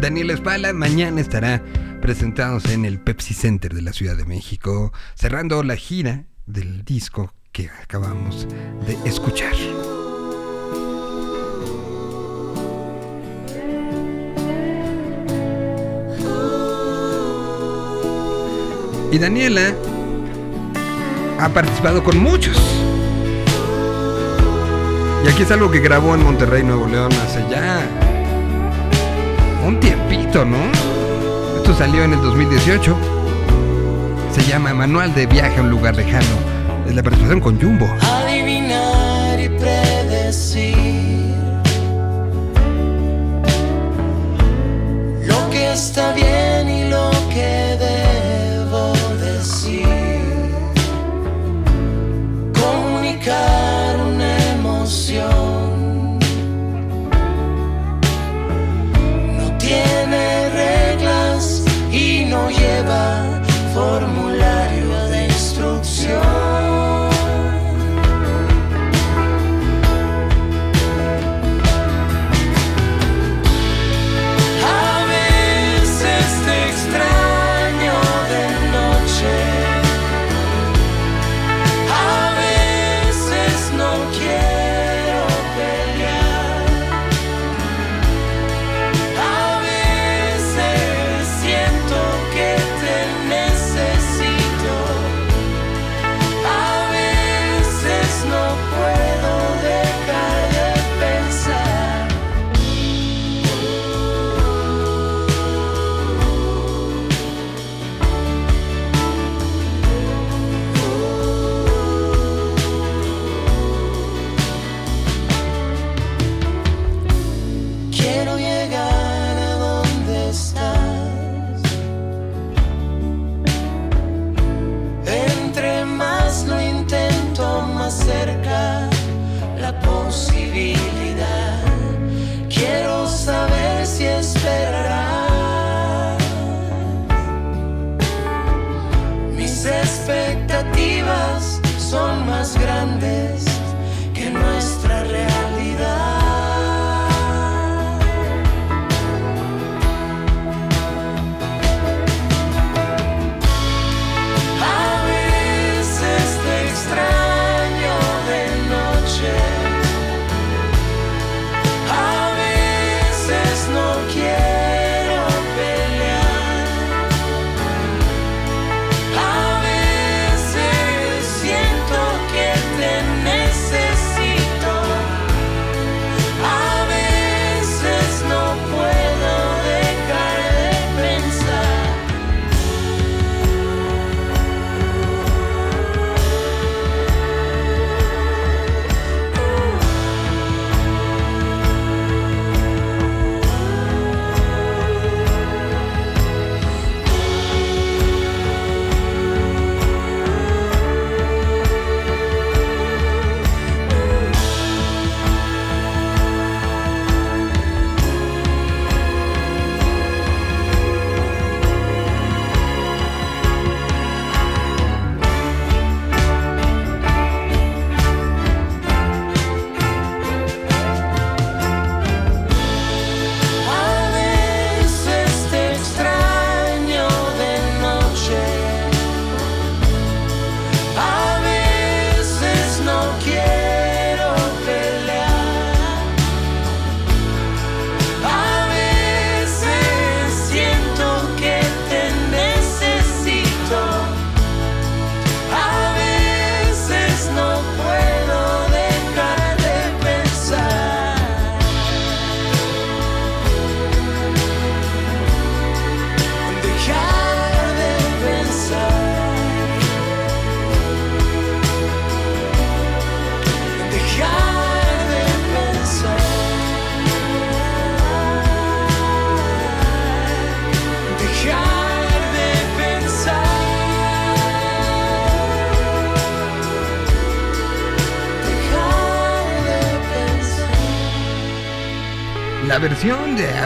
Daniel Espala mañana estará presentándose en el Pepsi Center de la Ciudad de México, cerrando la gira del disco que acabamos de escuchar. Y Daniela ha participado con muchos. Y aquí es algo que grabó en Monterrey, Nuevo León, hace ya un tiempito, ¿no? Esto salió en el 2018. Se llama Manual de Viaje a un lugar lejano. Es la participación con Jumbo. adivinar y predecir lo que está bien y lo que comunicar una emoción. No tiene reglas y no lleva formulario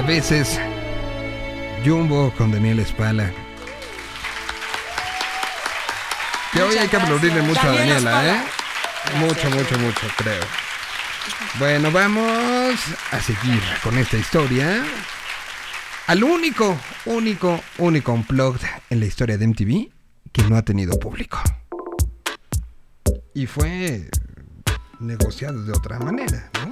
veces. Jumbo con Daniel Espala. Que hoy hay que aplaudirle mucho a Daniela, ¿eh? Mucho, mucho, mucho, creo. Bueno, vamos a seguir con esta historia. Al único, único, único unplugged en la historia de MTV que no ha tenido público. Y fue negociado de otra manera, ¿no?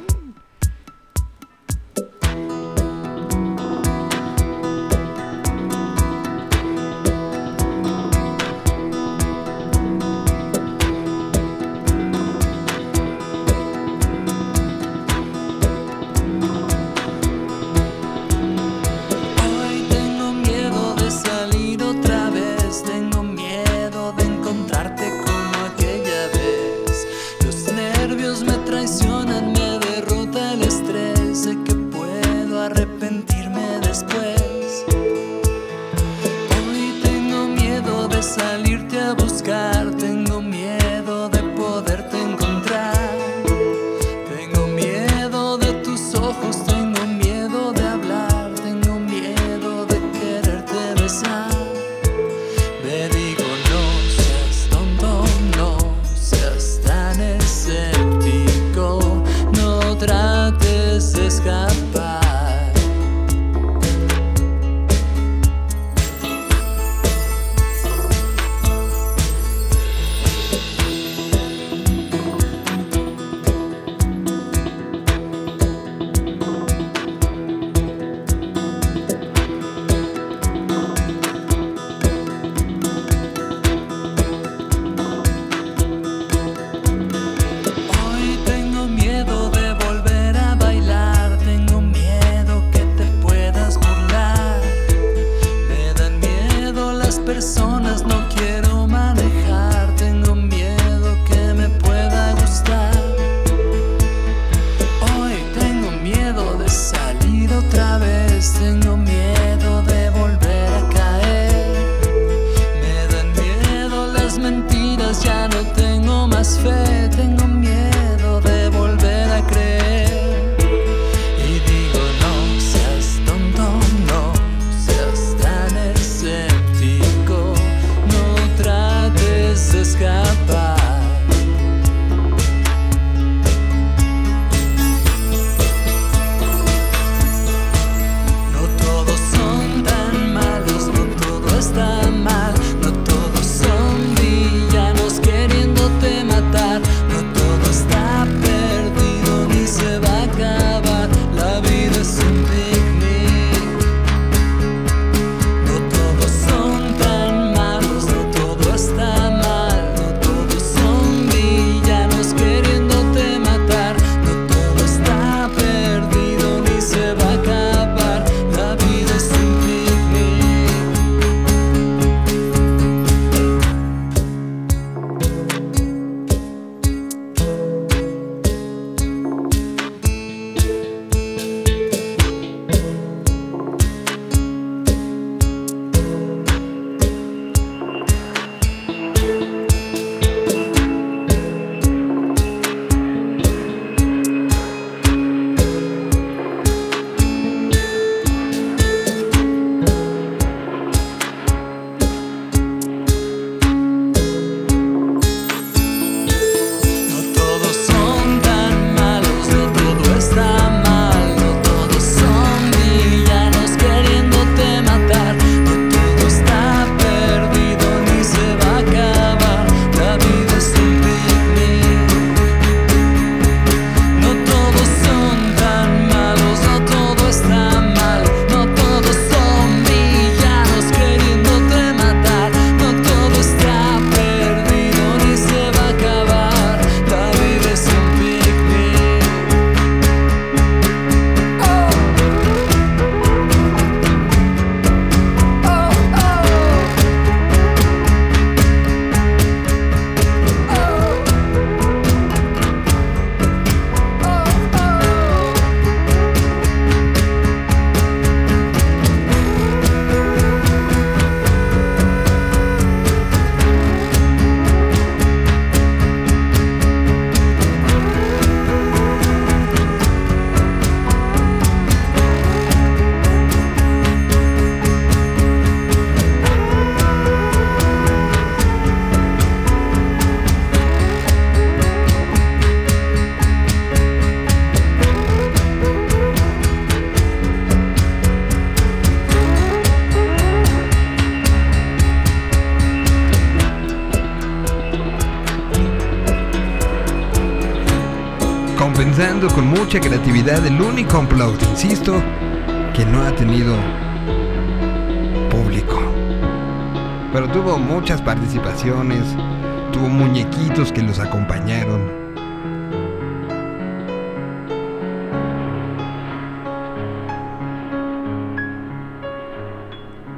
Con mucha creatividad el único unplugged, insisto, que no ha tenido público. Pero tuvo muchas participaciones, tuvo muñequitos que los acompañaron.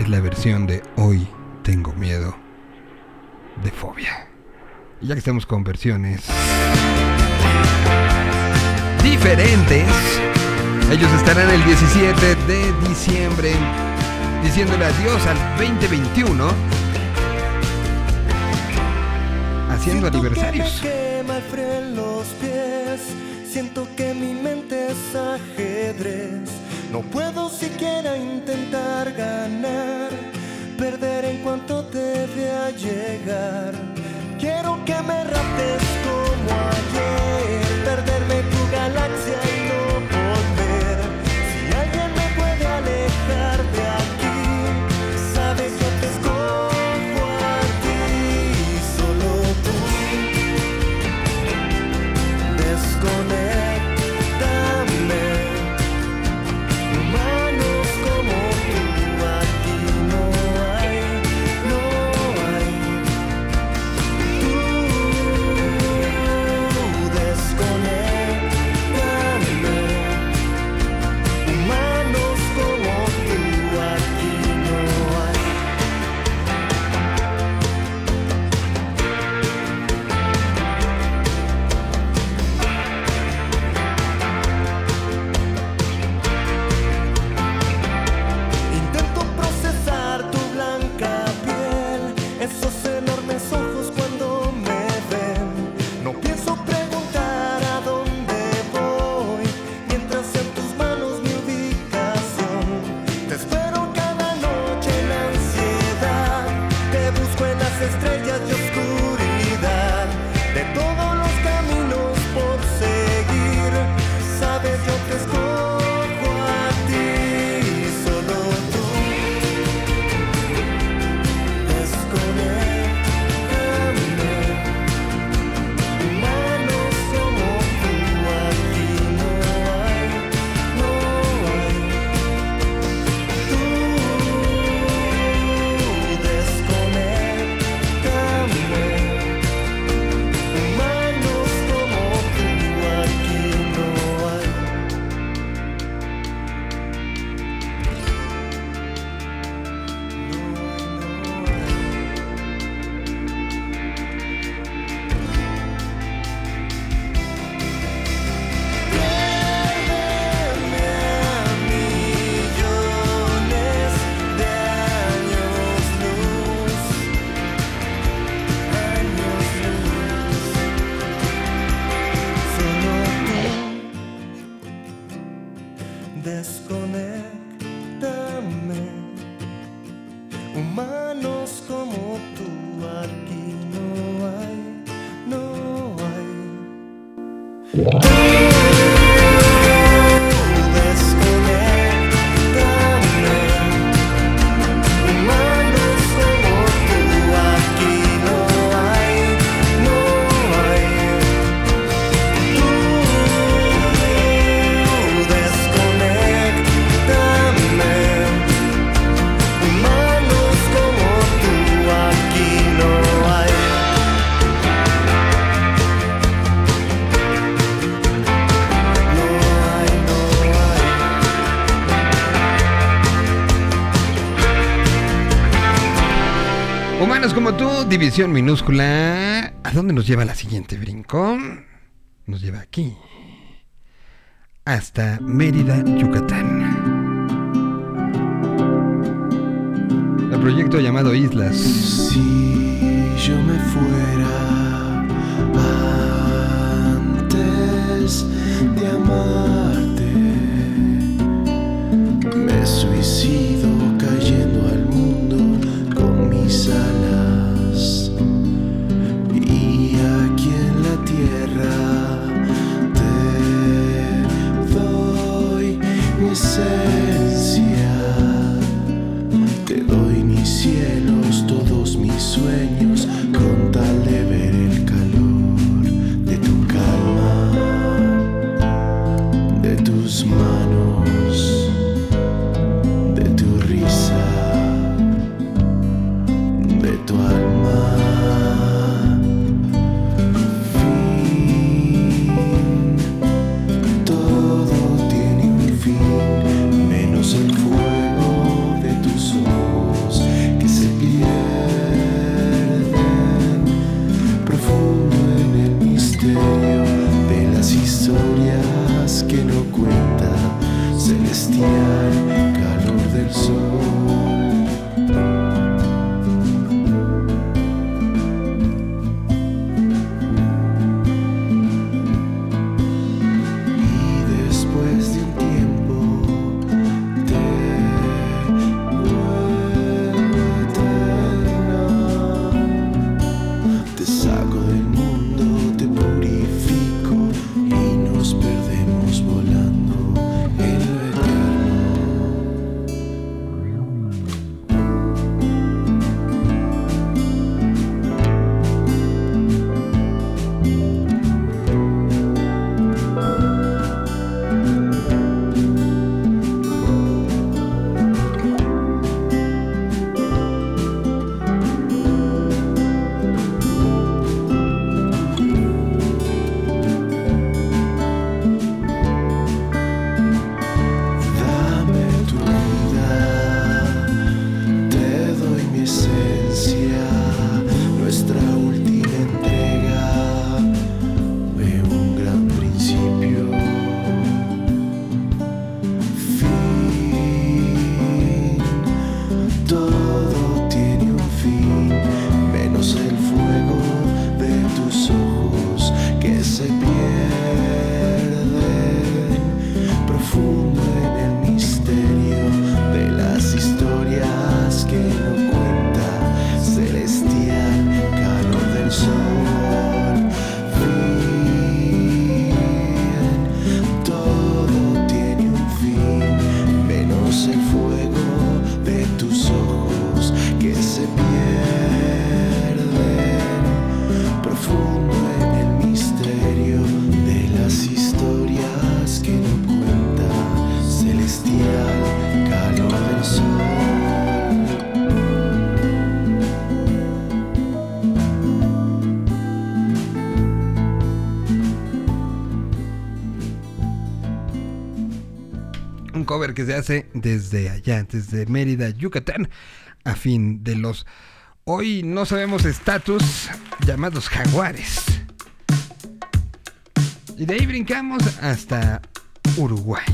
Es la versión de Hoy tengo miedo de fobia. Y ya que estamos con versiones diferentes, ellos estarán el 17 de diciembre diciéndole adiós al 2021, haciendo aniversarios. Que me fríen los pies, siento que mi mente es ajedrez. No puedo siquiera intentar ganar, perder en cuanto te vea llegar. Quiero que me raptes como tú, división minúscula. ¿A dónde nos lleva la siguiente brinco? Nos lleva aquí. Hasta Mérida, Yucatán. El proyecto llamado Islas. Cover que se hace desde allá, desde Mérida, Yucatán, a fin de los hoy no sabemos estatus llamados jaguares. Y de ahí brincamos hasta Uruguay.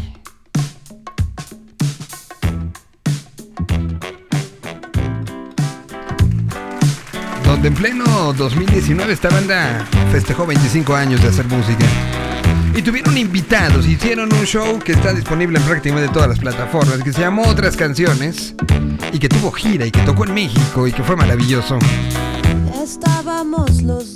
Donde en pleno 2019 esta banda festejó 25 años de hacer música. Y tuvieron invitados, hicieron un show que está disponible en prácticamente todas las plataformas, que se llamó Otras Canciones, y que tuvo gira y que tocó en México y que fue maravilloso. Estábamos los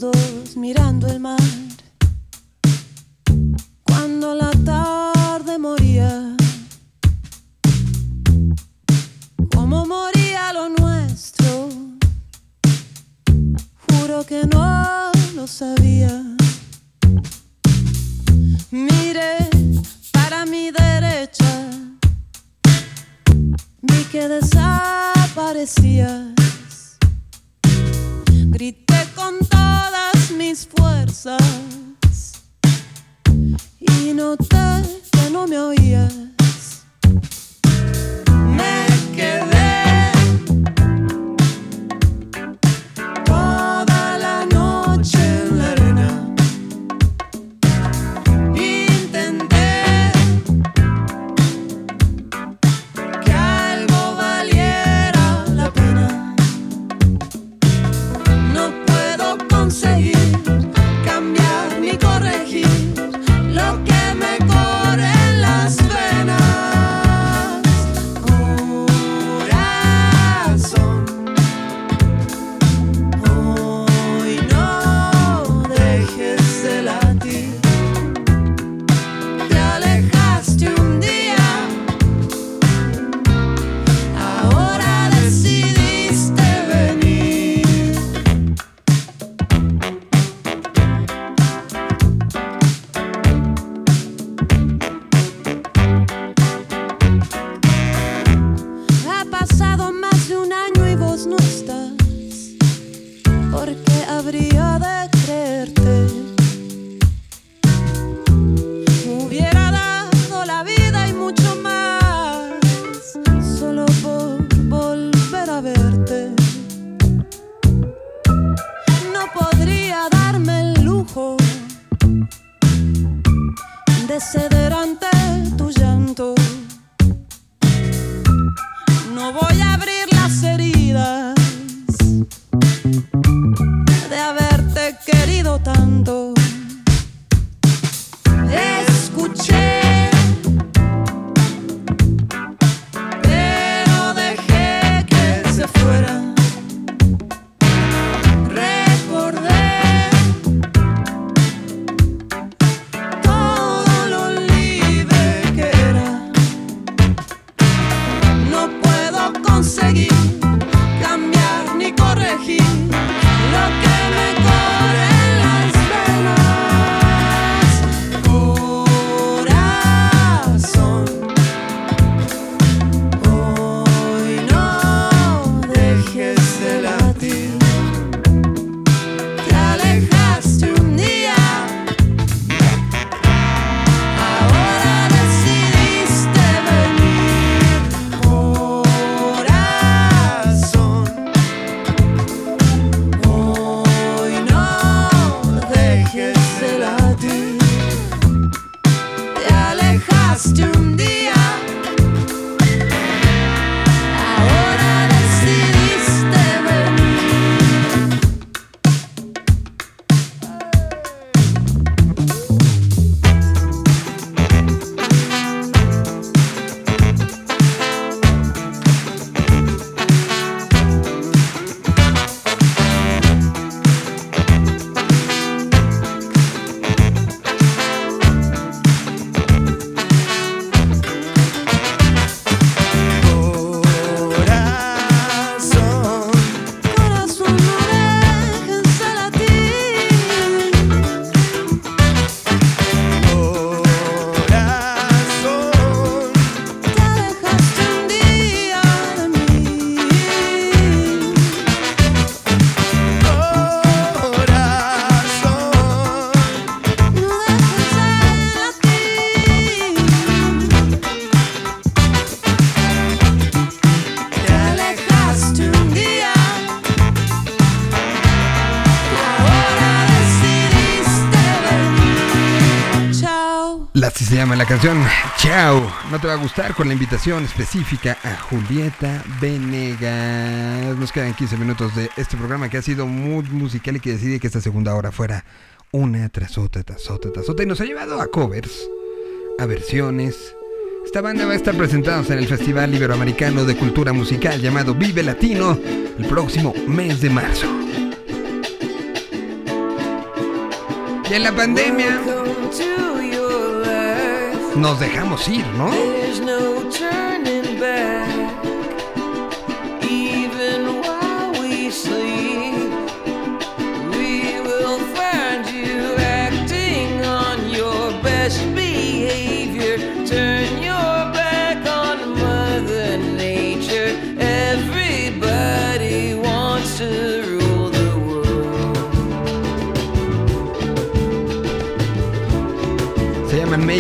Chao. No te va a gustar con la invitación específica a Julieta Venegas. Nos quedan 15 minutos de este programa que ha sido muy musical y que decide que esta segunda hora fuera una tras otra, tras otra, tras otra. Y nos ha llevado a covers, a versiones. Esta banda va a estar presentándose en el Festival Iberoamericano de Cultura Musical llamado Vive Latino el próximo mes de marzo. Y en la pandemia nos dejamos ir, ¿no?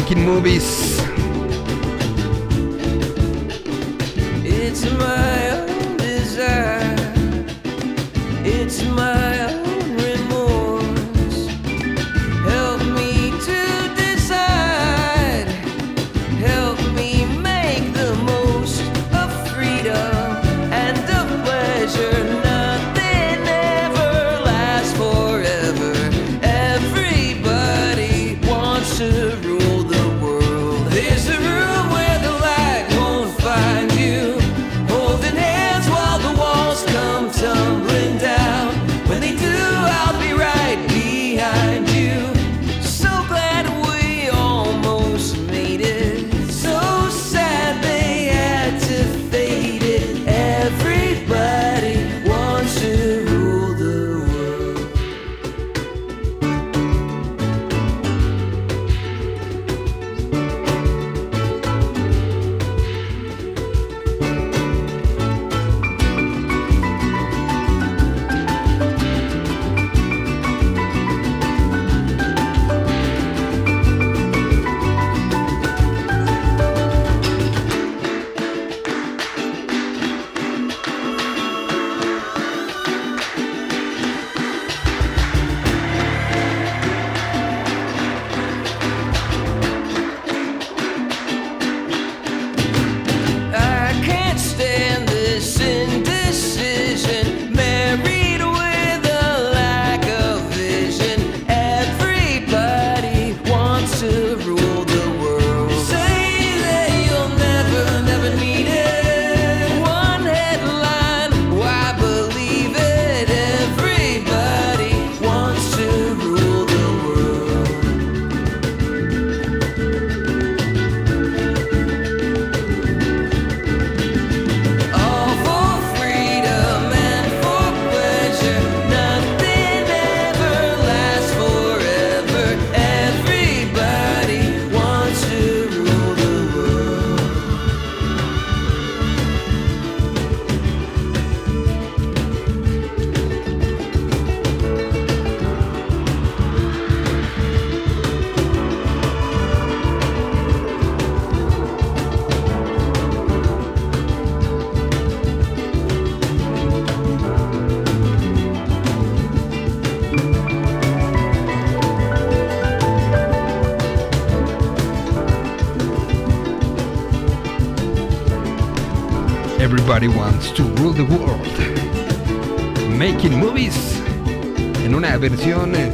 Making Movies. Everybody wants to rule the world. Making movies. En una versión, eh,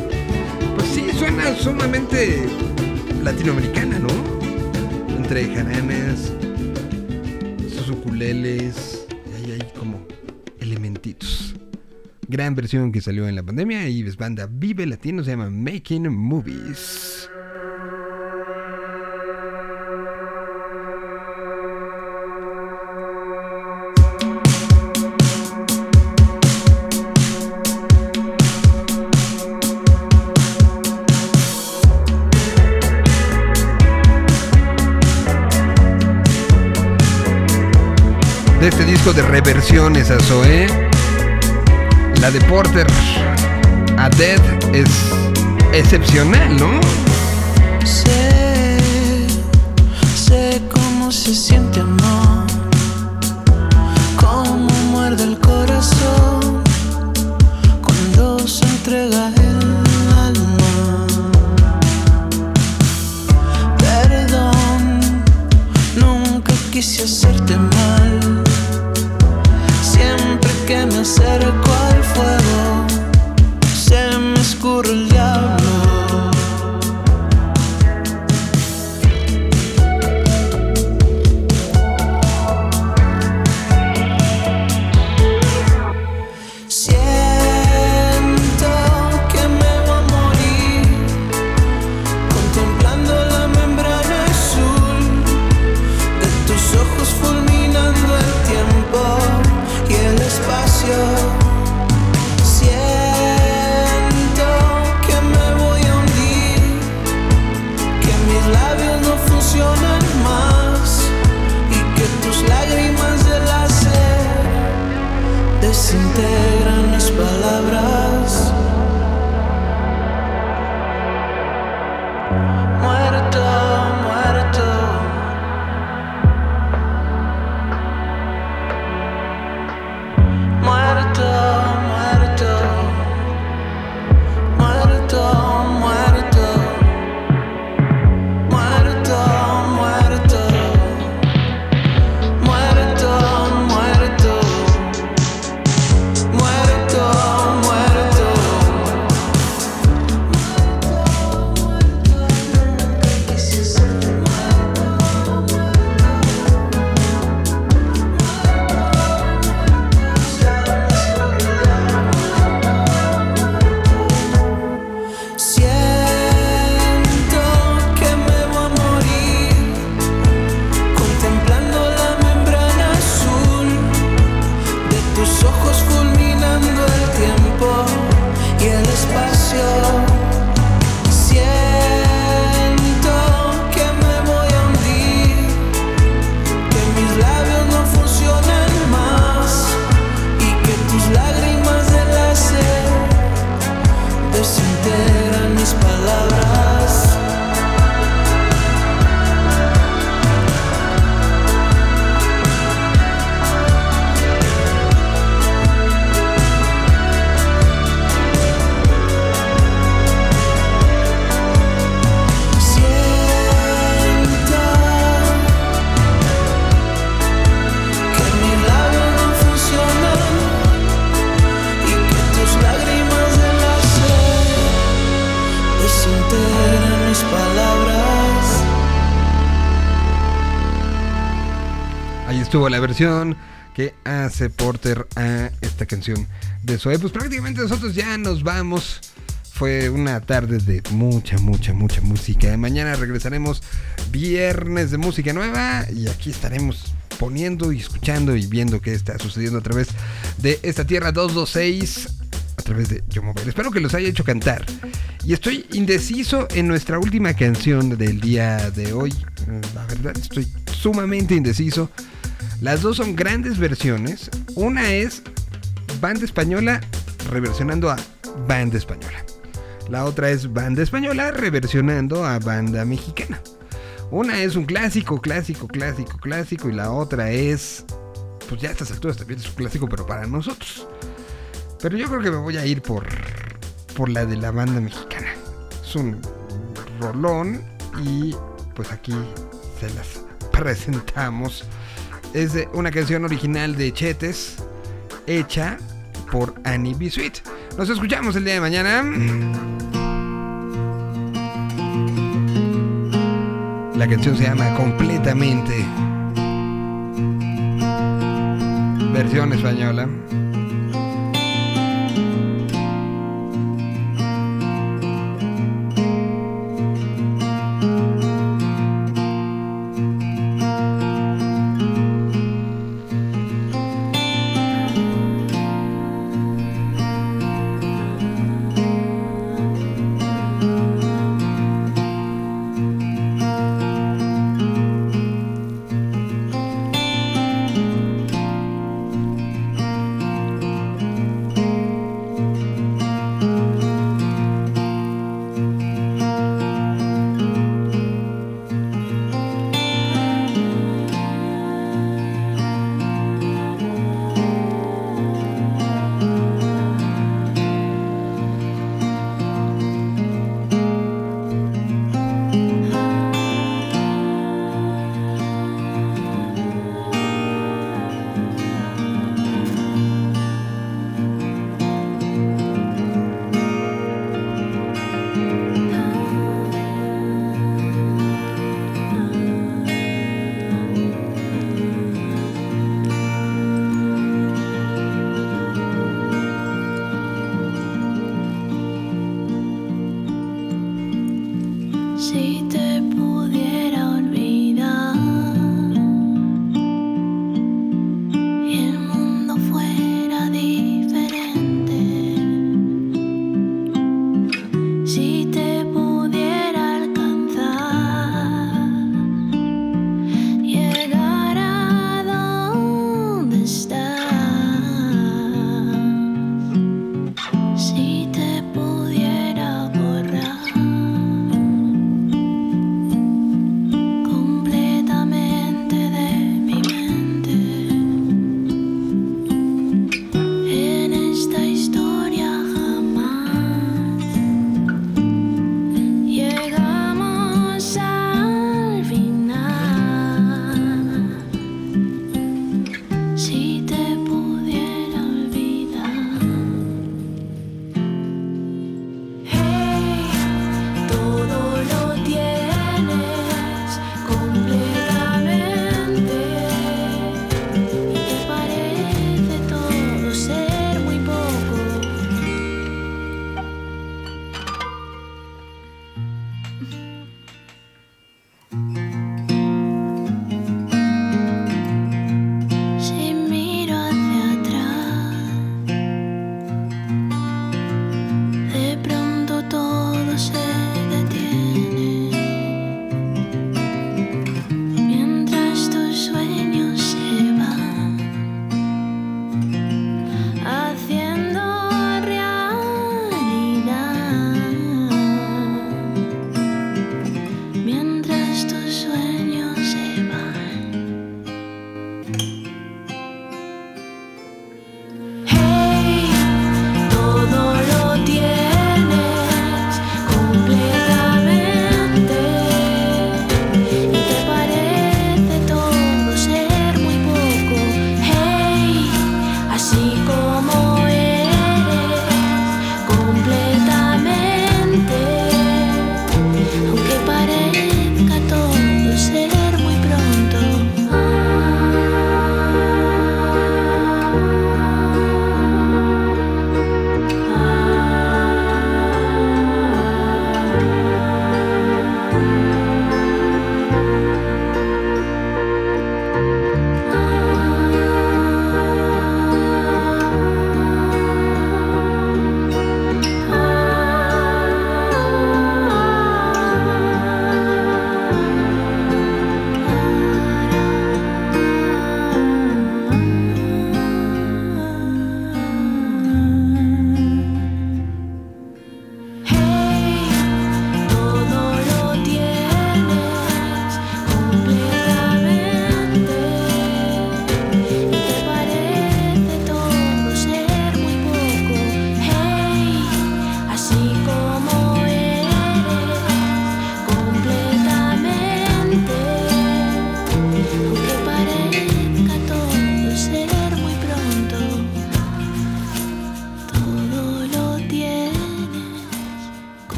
pues sí, suena sumamente latinoamericana, ¿no? Entre jaranas, sus ukuleles, y ahí hay como elementitos. Gran versión que salió en la pandemia y es banda Vive Latino, se llama Making Movies. disco de reversiones a Zoé. ¿eh? La de Porter a Dead es excepcional, ¿no? Sé, sé cómo se siente amor, cómo muerde el corazón cuando se entrega el alma. Perdón, nunca quise hacer. Al fuego, estuvo la versión que hace Porter a esta canción de Zoe. Pues prácticamente nosotros ya nos vamos. Fue una tarde de mucha, mucha, mucha música. Mañana regresaremos viernes de música nueva y aquí estaremos poniendo y escuchando y viendo qué está sucediendo a través de esta tierra 226 a través de Yo Mover. Espero que los haya hecho cantar. Y estoy indeciso en nuestra última canción del día de hoy. La verdad, estoy sumamente indeciso. Las dos son grandes versiones. Una es banda española reversionando a banda española. La otra es banda española reversionando a banda mexicana. Una es un clásico, clásico, clásico, clásico. Y la otra es, pues ya a estas alturas también es un clásico, pero para nosotros. Pero yo creo que me voy a ir por, por la de la banda mexicana. Es un rolón y pues aquí se las presentamos. Es una canción original de Chetes hecha por Annie B. Sweet. Nos escuchamos el día de mañana. La canción se llama Completamente. Versión española.